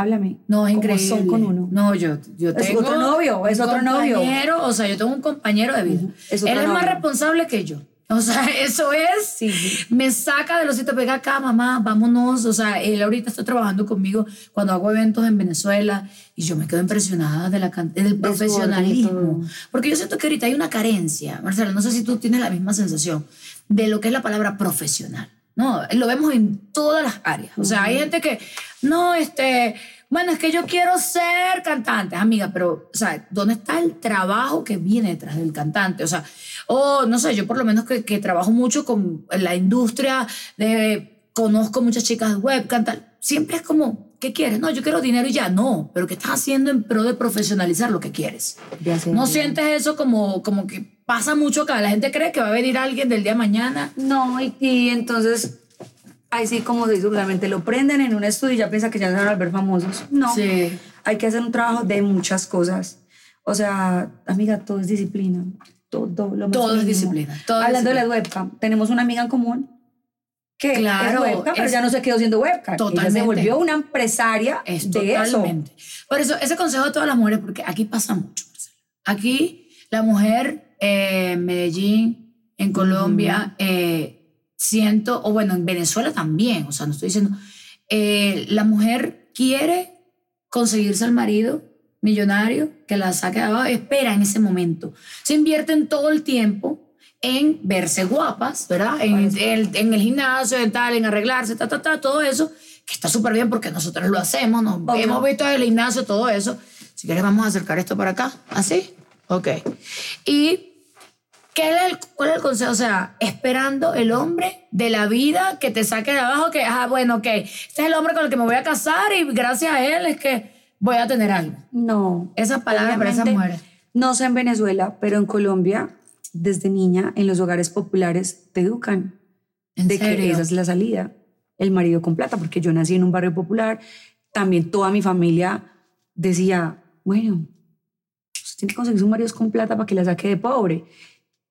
Háblame. No, es ¿Cómo increíble. son con uno? No, yo, yo Es tengo... otro novio, es otro novio. compañero, O sea, yo tengo un compañero de vida. Ujú, es Él otro es más novio. responsable que yo. O sea, <laughs> eso es... Sí, sí. Me saca de los sitios, venga acá, mamá, vámonos. O sea, él ahorita está trabajando conmigo cuando hago eventos en Venezuela y yo me quedo impresionada de la del profesionalismo. Porque yo siento que ahorita hay una carencia, Marcela, no sé si tú tienes la misma sensación de lo que es la palabra profesional. No, lo vemos en todas las áreas. O sea, hay gente que, no, este, bueno, es que yo quiero ser cantante, amiga, pero, o sea, ¿dónde está el trabajo que viene detrás del cantante? O sea, o no sé, yo por lo menos que, que trabajo mucho con la industria, de, conozco muchas chicas web, cantar, siempre es como, ¿qué quieres? No, yo quiero dinero y ya, no, pero ¿qué estás haciendo en pro de profesionalizar lo que quieres? De ¿No sientes eso como, como que pasa mucho acá? La gente cree que va a venir alguien del día de mañana. No, y, y entonces, ahí sí, como se dice vulgarmente, lo prenden en un estudio y ya piensa que ya se van a volver famosos. No. Sí. Hay que hacer un trabajo de muchas cosas. O sea, amiga, todo es disciplina. Todo lo más Todo es disciplina, todo Hablando de disciplina. las webcam, tenemos una amiga en común que Claro, es webcam, pero es- ya no se quedó siendo webcam. Ella Totalmente. se volvió una empresaria Es de eso. totalmente. Por eso, ese consejo a todas las mujeres, porque aquí pasa mucho. Marcela. Aquí la mujer eh, en Medellín, en Colombia, eh, siento, o bueno, en Venezuela también, o sea, no estoy diciendo, eh, la mujer quiere conseguirse al marido millonario que la saque de abajo, espera en ese momento. Se invierten todo el tiempo en verse guapas, ¿verdad? En, el- en el gimnasio, en tal, en arreglarse, ta, ta, ta, todo eso, que está súper bien porque nosotros lo hacemos, nos Obvio. hemos visto en el gimnasio, todo eso. Si quieres, vamos a acercar esto para acá. ¿Así? Ok. ¿Y qué es el, cuál es el consejo? O sea, esperando el hombre de la vida que te saque de abajo, que, ah, bueno, ok, este es el hombre con el que me voy a casar y gracias a él es que voy a tener algo. No. Esas palabras para esas mujeres. No sé en Venezuela, pero en Colombia, desde niña, en los hogares populares, te educan ¿En de serio? que esa es la salida. El marido con plata, porque yo nací en un barrio popular. También toda mi familia decía, bueno, usted tiene que conseguir un marido con plata para que la saque de pobre.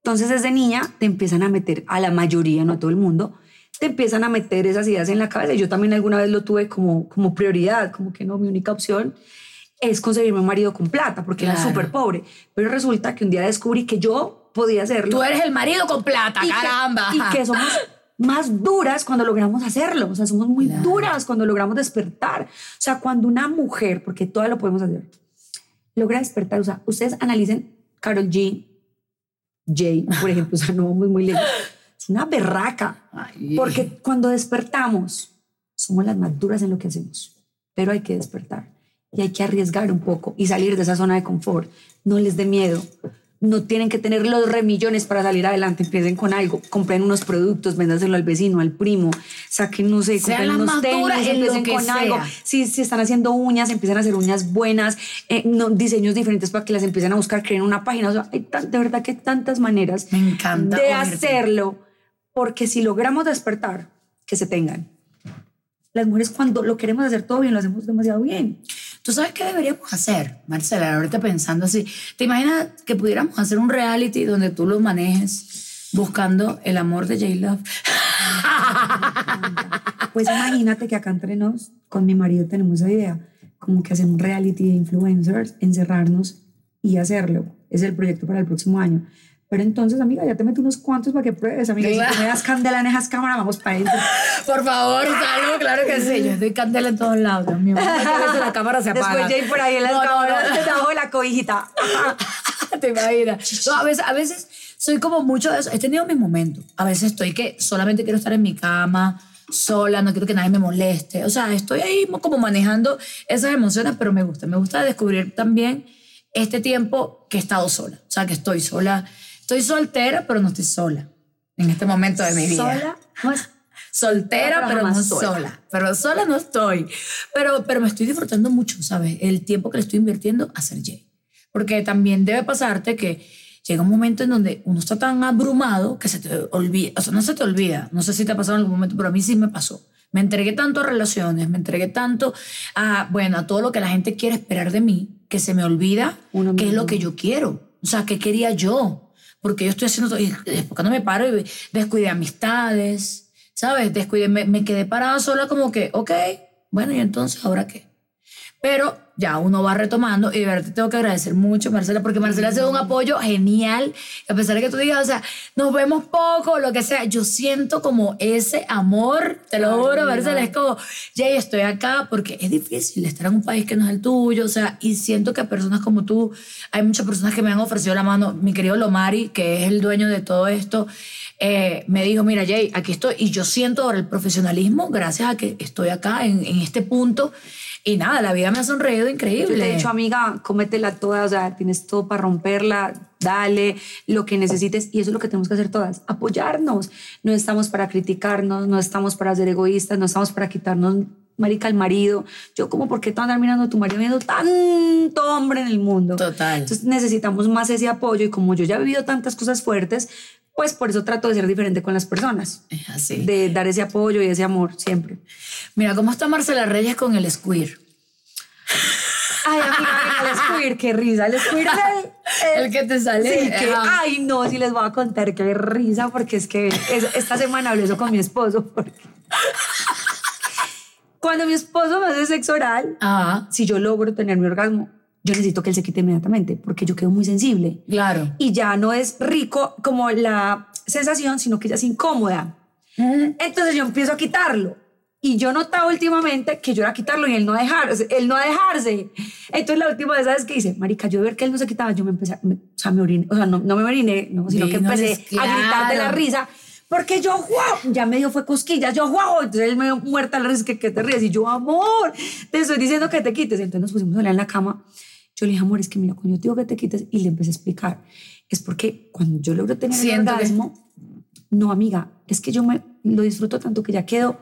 Entonces, desde niña te empiezan a meter, a la mayoría, no a todo el mundo, te empiezan a meter esas ideas en la cabeza. Yo también alguna vez lo tuve como, como prioridad, como que no, mi única opción es conseguirme un marido con plata, porque era Claro. súper pobre. Pero resulta que un día descubrí que yo podía hacerlo. Tú eres el marido con plata, Y que- caramba. y que somos más duras cuando logramos hacerlo. O sea, somos muy Claro. duras cuando logramos despertar. O sea, cuando una mujer, porque todas lo podemos hacer, logra despertar. O sea, ustedes analicen Carol G, Jay, por ejemplo, o sea, no vamos muy lejos. Es una berraca. Ay. Porque cuando despertamos, somos las más duras en lo que hacemos. Pero hay que despertar y hay que arriesgar un poco y salir de esa zona de confort. No les dé miedo. No tienen que tener los remillones para salir adelante. Empiecen con algo. Compren unos productos, véndaselo al vecino, al primo. Saquen, no sé, compren unos tenis, empiecen con sea. algo. Si, si están haciendo uñas, empiezan a hacer uñas buenas, eh, no, diseños diferentes para que las empiecen a buscar, creen una página. O sea, hay tan- de verdad que hay tantas maneras Me encanta de oírte. hacerlo, porque si logramos despertar, que se tengan. Las mujeres cuando lo queremos hacer todo bien, lo hacemos demasiado bien. ¿Tú sabes qué deberíamos hacer, Marcela? Ahorita pensando así. ¿Te imaginas que pudiéramos hacer un reality donde tú lo manejes buscando el amor de J-Love? <laughs> Pues imagínate que acá entre nos, con mi marido tenemos esa idea, como que hacer un reality de influencers, encerrarnos y hacerlo. Es el proyecto para el próximo año. Pero entonces, amiga, ya te meto unos cuantos para que pruebes, amiga. Claro. Si me das candela en esas cámaras, vamos para adentro. <laughs> Por favor, claro que sí. Yo estoy candela en todos lados, Dios mío. La cámara se apaga. Después Jay por ahí en las No, no, cámaras, no. debajo de la cobijita. <laughs> ¿Te imaginas? No, a, veces, a veces soy como mucho de eso. He tenido mis momentos. A veces estoy que solamente quiero estar en mi cama, sola, no quiero que nadie me moleste. O sea, estoy ahí como manejando esas emociones, pero me gusta. Me gusta descubrir también este tiempo que he estado sola. O sea, que estoy sola. Estoy soltera, pero no estoy sola en este momento de mi vida. Sola, no es soltera, No, pero pero no sola. sola. Pero sola no estoy. Pero, pero me estoy disfrutando mucho, ¿sabes? El tiempo que le estoy invirtiendo a ser Jay. Porque también debe pasarte que llega un momento en donde uno está tan abrumado que se te olvida. O sea, no se te olvida. No sé si te ha pasado en algún momento, pero a mí sí me pasó. Me entregué tanto a relaciones, me entregué tanto a, bueno, a todo lo que la gente quiere esperar de mí, que se me olvida Uno qué es mismo. lo que yo quiero. O sea, qué quería yo. Porque yo estoy haciendo todo. Y después cuando me paro y descuidé amistades, ¿sabes? Descuidé, me, me quedé parada sola como que, ok, bueno, y entonces, ¿ahora qué? Pero ya uno va retomando y de verdad te tengo que agradecer mucho, Marcela, porque Marcela ha sido un apoyo genial. A pesar de que tú digas, o sea, nos vemos poco, lo que sea, yo siento como ese amor, te lo juro. Marcela, es como, Jay, estoy acá porque es difícil estar en un país que no es el tuyo, o sea, y siento que personas como tú, hay muchas personas que me han ofrecido la mano. Mi querido Lomari, que es el dueño de todo esto, eh, me dijo, mira, Jay, aquí estoy, y yo siento ahora el profesionalismo gracias a que estoy acá en, en este punto. Y nada, la vida me ha sonreído increíble. Yo te he dicho, amiga, cómetela toda, o sea, tienes todo para romperla, dale lo que necesites y eso es lo que tenemos que hacer todas, apoyarnos. No estamos para criticarnos, no estamos para ser egoístas, no estamos para quitarnos, marica, al marido. Yo como, ¿por qué tú andar mirando a tu marido viendo tanto hombre en el mundo? Total. Entonces necesitamos más ese apoyo y como yo ya he vivido tantas cosas fuertes, pues por eso trato de ser diferente con las personas, Es así. de dar ese apoyo y ese amor siempre. Mira, ¿cómo está Marcela Reyes con el squir? Ay, amiga, el squir, qué risa. El squir es el, <laughs> El que te sale. Sí, que, ay, no, si les voy a contar qué risa, porque es que es- esta semana hablé eso con mi esposo. porque- Cuando mi esposo me hace sexo oral, Ajá, si yo logro tener mi orgasmo, yo necesito que él se quite inmediatamente, porque yo quedo muy sensible. claro. Y ya no es rico como la sensación, sino que ya es incómoda. Entonces yo empiezo a quitarlo. Y yo notaba últimamente que yo era quitarlo y él no dejarse, él no dejarse. Entonces la última vez, ¿sabes qué hice? Marica, yo ver que él no se quitaba, yo me empecé, a- me- o sea, me oriné, o sea, no, no me oriné, no, sino que empecé a gritar de la risa Porque yo, wow, ya me dio fue cosquillas, yo, wow, entonces él me dio muerta la risa, que, que te ríes, y yo, amor, te estoy diciendo que te quites. Entonces nos pusimos a hablar en la cama. Yo le dije, amor, es que mira, cuando yo te digo que te quites, y le empecé a explicar, es porque cuando yo logro tener el orgasmo, no, amiga, es que yo me lo disfruto tanto que ya quedo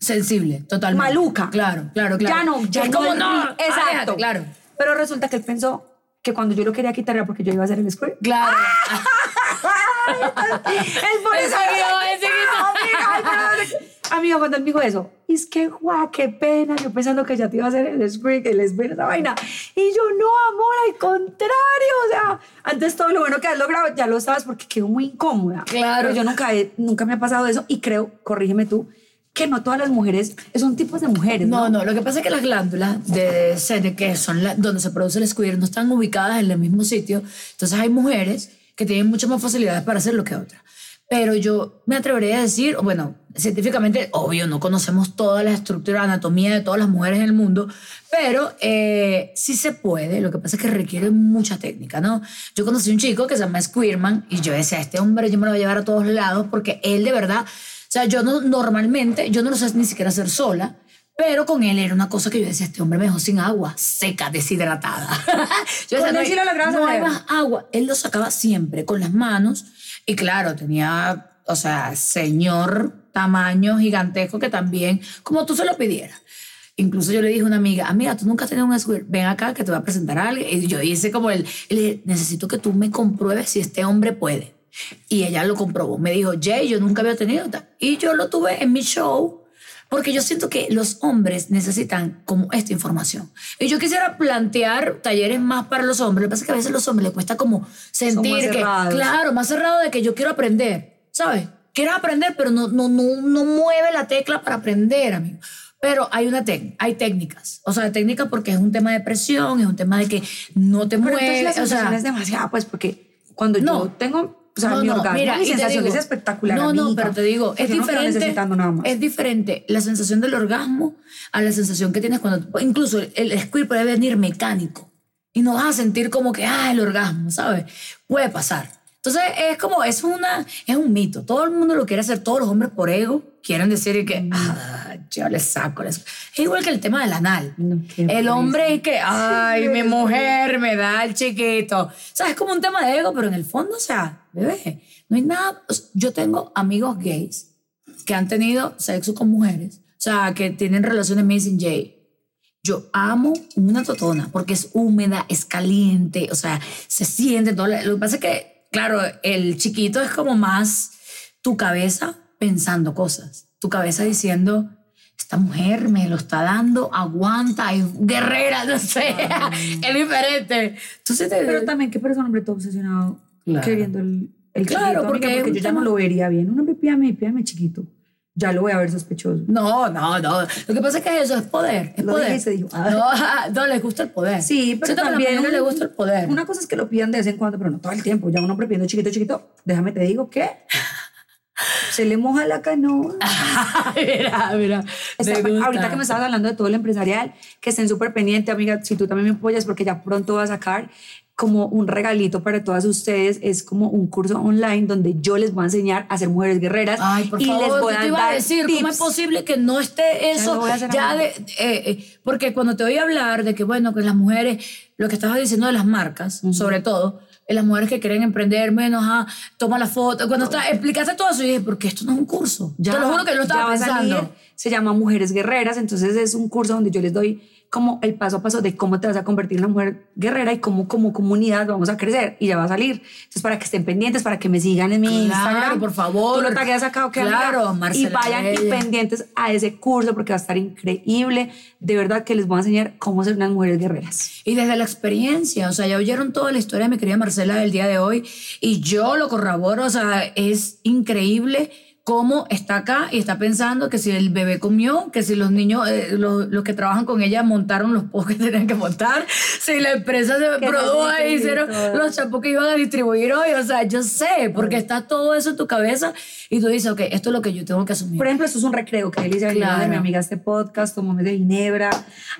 Sensible, totalmente. maluca. Claro, claro, claro. Ya no, ya es no como es no. mi- aléjate, Exacto. claro. Pero resulta que él pensó que cuando yo lo quería quitar era porque yo iba a hacer el squirt. Claro. <laughs> Él por <laughs> Ese eso ese <laughs> Amiga, cuando él me dijo eso, es que guau, qué pena. Yo pensando que ya te iba a hacer el squirt, el squirt, esa vaina. Y yo, no, amor, al contrario. O sea, antes todo lo bueno que has logrado ya lo sabes porque quedó muy incómoda. Claro. Pero yo nunca, he- nunca me ha pasado eso y creo, corrígeme tú, que no todas las mujeres son tipos de mujeres. No, No, no, lo que pasa es que las glándulas de sene, que son la- donde se produce el squirt, no están ubicadas en el mismo sitio. Entonces hay mujeres que tienen muchas más facilidades para hacerlo que otras. Pero yo me atrevería a decir, bueno, científicamente, obvio, no conocemos toda la estructura, anatomía de todas las mujeres en el mundo, pero eh, sí se puede. Lo que pasa es que requiere mucha técnica, ¿no? Yo conocí un chico que se llama Squirman y yo decía, este hombre yo me lo voy a llevar a todos lados porque él de verdad, o sea, yo no, normalmente, yo no lo sé ni siquiera hacer sola. Pero con él era una cosa que yo decía, este hombre me dejó sin agua, seca, deshidratada. <laughs> yo Con él no sí lo no hay más agua. Él lo sacaba siempre con las manos y claro, tenía, o sea, señor tamaño gigantesco que también, como tú se lo pidieras. Incluso yo le dije a una amiga, amiga, tú nunca has tenido un squirt, ven acá que te voy a presentar a alguien. Y yo hice como y le necesito que tú me compruebes si este hombre puede. Y ella lo comprobó. Me dijo, Jay, yo nunca había tenido. Y yo lo tuve en mi show porque yo siento que los hombres necesitan como esta información. Y yo quisiera plantear talleres más para los hombres. Lo que pasa es que a veces a los hombres les cuesta como sentir más que, cerrados. claro, más cerrado de que yo quiero aprender, ¿sabes? Quiero aprender, pero no, no, no, no mueve la tecla para aprender, amigo. Pero hay una técnica, hay técnicas. O sea, técnicas porque es un tema de presión, es un tema de que no te Pero mueve. entonces la o sea, es demasiada, pues, porque cuando No. yo tengo, o sea, no, mi no, orgasmo, mira, mi sensación digo- es espectacular, No, no, amiga. pero te digo, es no diferente. necesitando nada más. Es diferente la sensación del orgasmo a la sensación que tienes cuando. Incluso el, el squirt puede venir mecánico y no vas a sentir como que, ah, el orgasmo, ¿sabes? Puede pasar. Entonces es como, es, una, es un mito. Todo el mundo lo quiere hacer, todos los hombres por ego quieren decir que, Mm. ah, yo le saco. les-". Es igual que el tema del anal. No, el hombre es que, ay, Sí, mi mujer me da el chiquito. O sea, es como un tema de ego, pero en el fondo, o sea, bebé, no hay nada. Yo tengo amigos gays que han tenido sexo con mujeres, o sea, que tienen relaciones Mason J. Yo amo una totona porque es húmeda, es caliente, o sea, se siente todo. Lo que pasa es que, claro, el chiquito es como más tu cabeza pensando cosas, tu cabeza diciendo, esta mujer me lo está dando, aguanta, es guerrera, no sé, es diferente. Entonces, te- Pero también, ¿qué persona hombre todo obsesionado Claro. queriendo el, el Claro, porque porque un yo ya no lo vería bien. Un hombre pídame, pídame chiquito. Ya lo voy a ver sospechoso. No, no, no. Lo que pasa es que eso es poder. Es Lo poder. dije y se dijo. No, no, les gusta el poder. Sí, pero también mayoría les gusta el poder. Una cosa es que lo pidan de vez en cuando, pero no todo el tiempo. Ya un hombre pidiendo chiquito, chiquito, déjame te digo que se le moja la canoa. <laughs> me gusta. ahorita que me estabas hablando de todo el empresarial, que estén súper pendiente, amiga, si tú también me apoyas, porque ya pronto va a sacar como un regalito para todas ustedes, es como un curso online donde yo les voy a enseñar a ser mujeres guerreras Ay, por y favor, les voy a te iba a decir, ¿cómo tips. es posible que no esté eso ya ahora. de, eh, eh, porque cuando te oí hablar de que, bueno, que las mujeres, lo que estabas diciendo de las marcas, sobre todo, las mujeres que quieren emprender menos, ah, toma la foto, cuando está, explicaste todo eso, y dije, porque esto no es un curso. Ya, te lo juro que lo ya estaba pensando. se llama Mujeres Guerreras, entonces es un curso donde yo les doy como el paso a paso de cómo te vas a convertir en una mujer guerrera y cómo como comunidad vamos a crecer y ya va a salir. Entonces para que estén pendientes, para que me sigan en mi Claro, Instagram. por favor. Tú lo tagueas acá, ¿ok? amiga? Claro, Y Marcela vayan y pendientes a ese curso porque va a estar increíble. De verdad que les voy a enseñar cómo ser unas mujeres guerreras. Y desde la experiencia, o sea, ya oyeron toda la historia de mi querida Marcela del día de hoy y yo lo corroboro, o sea, es increíble cómo está acá y está pensando que si el bebé comió, que si los niños, eh, los, los que trabajan con ella montaron los posts que <laughs> tenían que montar, si la empresa se produjo y hicieron todo. los champús que iban a distribuir hoy, o sea, yo sé, porque está todo eso en tu cabeza y tú dices, ok, esto es lo que yo tengo que asumir. Por ejemplo, esto es un recreo que venir Claro. de mi amiga este podcast, tomarme de Ginebra,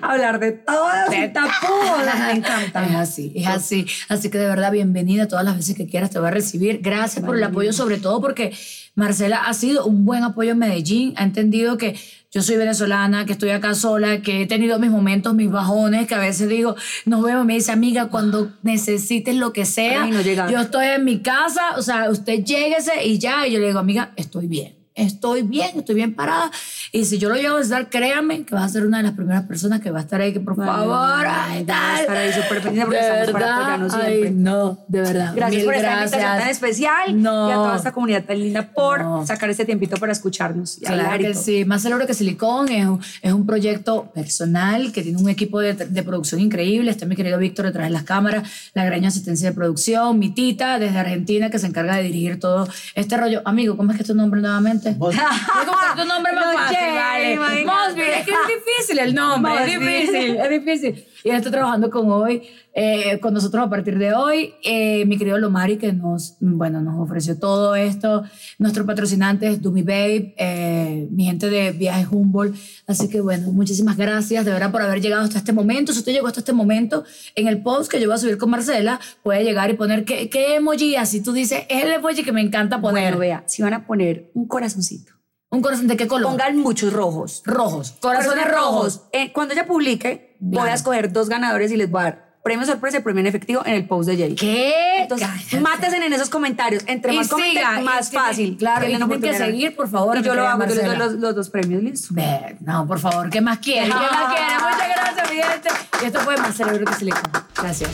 hablar de todas De y tapudas. <laughs> Me encanta. Es así, es así. Así que de verdad, bienvenida todas las veces que quieras, te voy a recibir. Gracias por el apoyo, sobre todo porque Marcela ha sido un buen apoyo en Medellín, ha entendido que yo soy venezolana, que estoy acá sola, que he tenido mis momentos, mis bajones, que a veces digo, nos vemos, me dice, amiga, cuando necesites lo que sea, Ay, no yo estoy en mi casa, o sea, usted lléguese y ya, y yo le digo, amiga, estoy bien. Estoy bien, estoy bien parada. Y si yo lo llevo a estar, créame que vas a ser una de las primeras personas que va a estar ahí, que por Vale, favor, ay, tal. estar ahí súper pendientes porque De estamos para verdad, apoyarnos ay, no, de verdad. Gracias Mil por esta invitación tan especial No. y a toda esta comunidad tan linda por No. sacar este tiempito para escucharnos. y Claro que sí. Más celebro que Silicón es un, es un proyecto personal que tiene un equipo de, de producción increíble. Está mi querido Víctor detrás de las cámaras, la gran asistencia de producción, mi tita desde Argentina que se encarga de dirigir todo este rollo. Amigo, ¿cómo es que es tu nombre nuevamente? Vos- <laughs> tu nombre más No, fácil, Jay, vale. Mosby, es que es difícil el nombre, es Mosby. difícil, es difícil. Y estoy trabajando con hoy, eh, con nosotros a partir de hoy. Eh, mi querido Lomari, que nos, bueno, nos ofreció todo esto. Nuestro patrocinante es Dumi Babe, eh, mi gente de Viajes Humboldt. Así que, bueno, muchísimas gracias de verdad por haber llegado hasta este momento. Si usted llegó hasta este momento, en el post que yo voy a subir con Marcela, puede llegar y poner qué, qué emoji así. Tú dices, es el emoji que me encanta poner. Bueno, vea, si van a poner un corazoncito, ¿Un corazón de qué color? pongan muchos rojos. rojos. Corazones rojos. Eh, cuando ella publique, voy Claro. a escoger dos ganadores y les voy a dar premio sorpresa y premio en efectivo en el post de Jay. ¿Qué? Entonces, Cállate. mátense en esos comentarios. Entre más comenten, siga, y más fácil. claro, y Tienen tienen que oportunidad. seguir, por favor, Y yo lo hago, yo les doy los, los dos premios, listo. Ve, No, por favor, ¿qué más quiere? ¿Qué más quiere? Muchas gracias, mi gente. Y esto fue más cerebro que silicón. Gracias.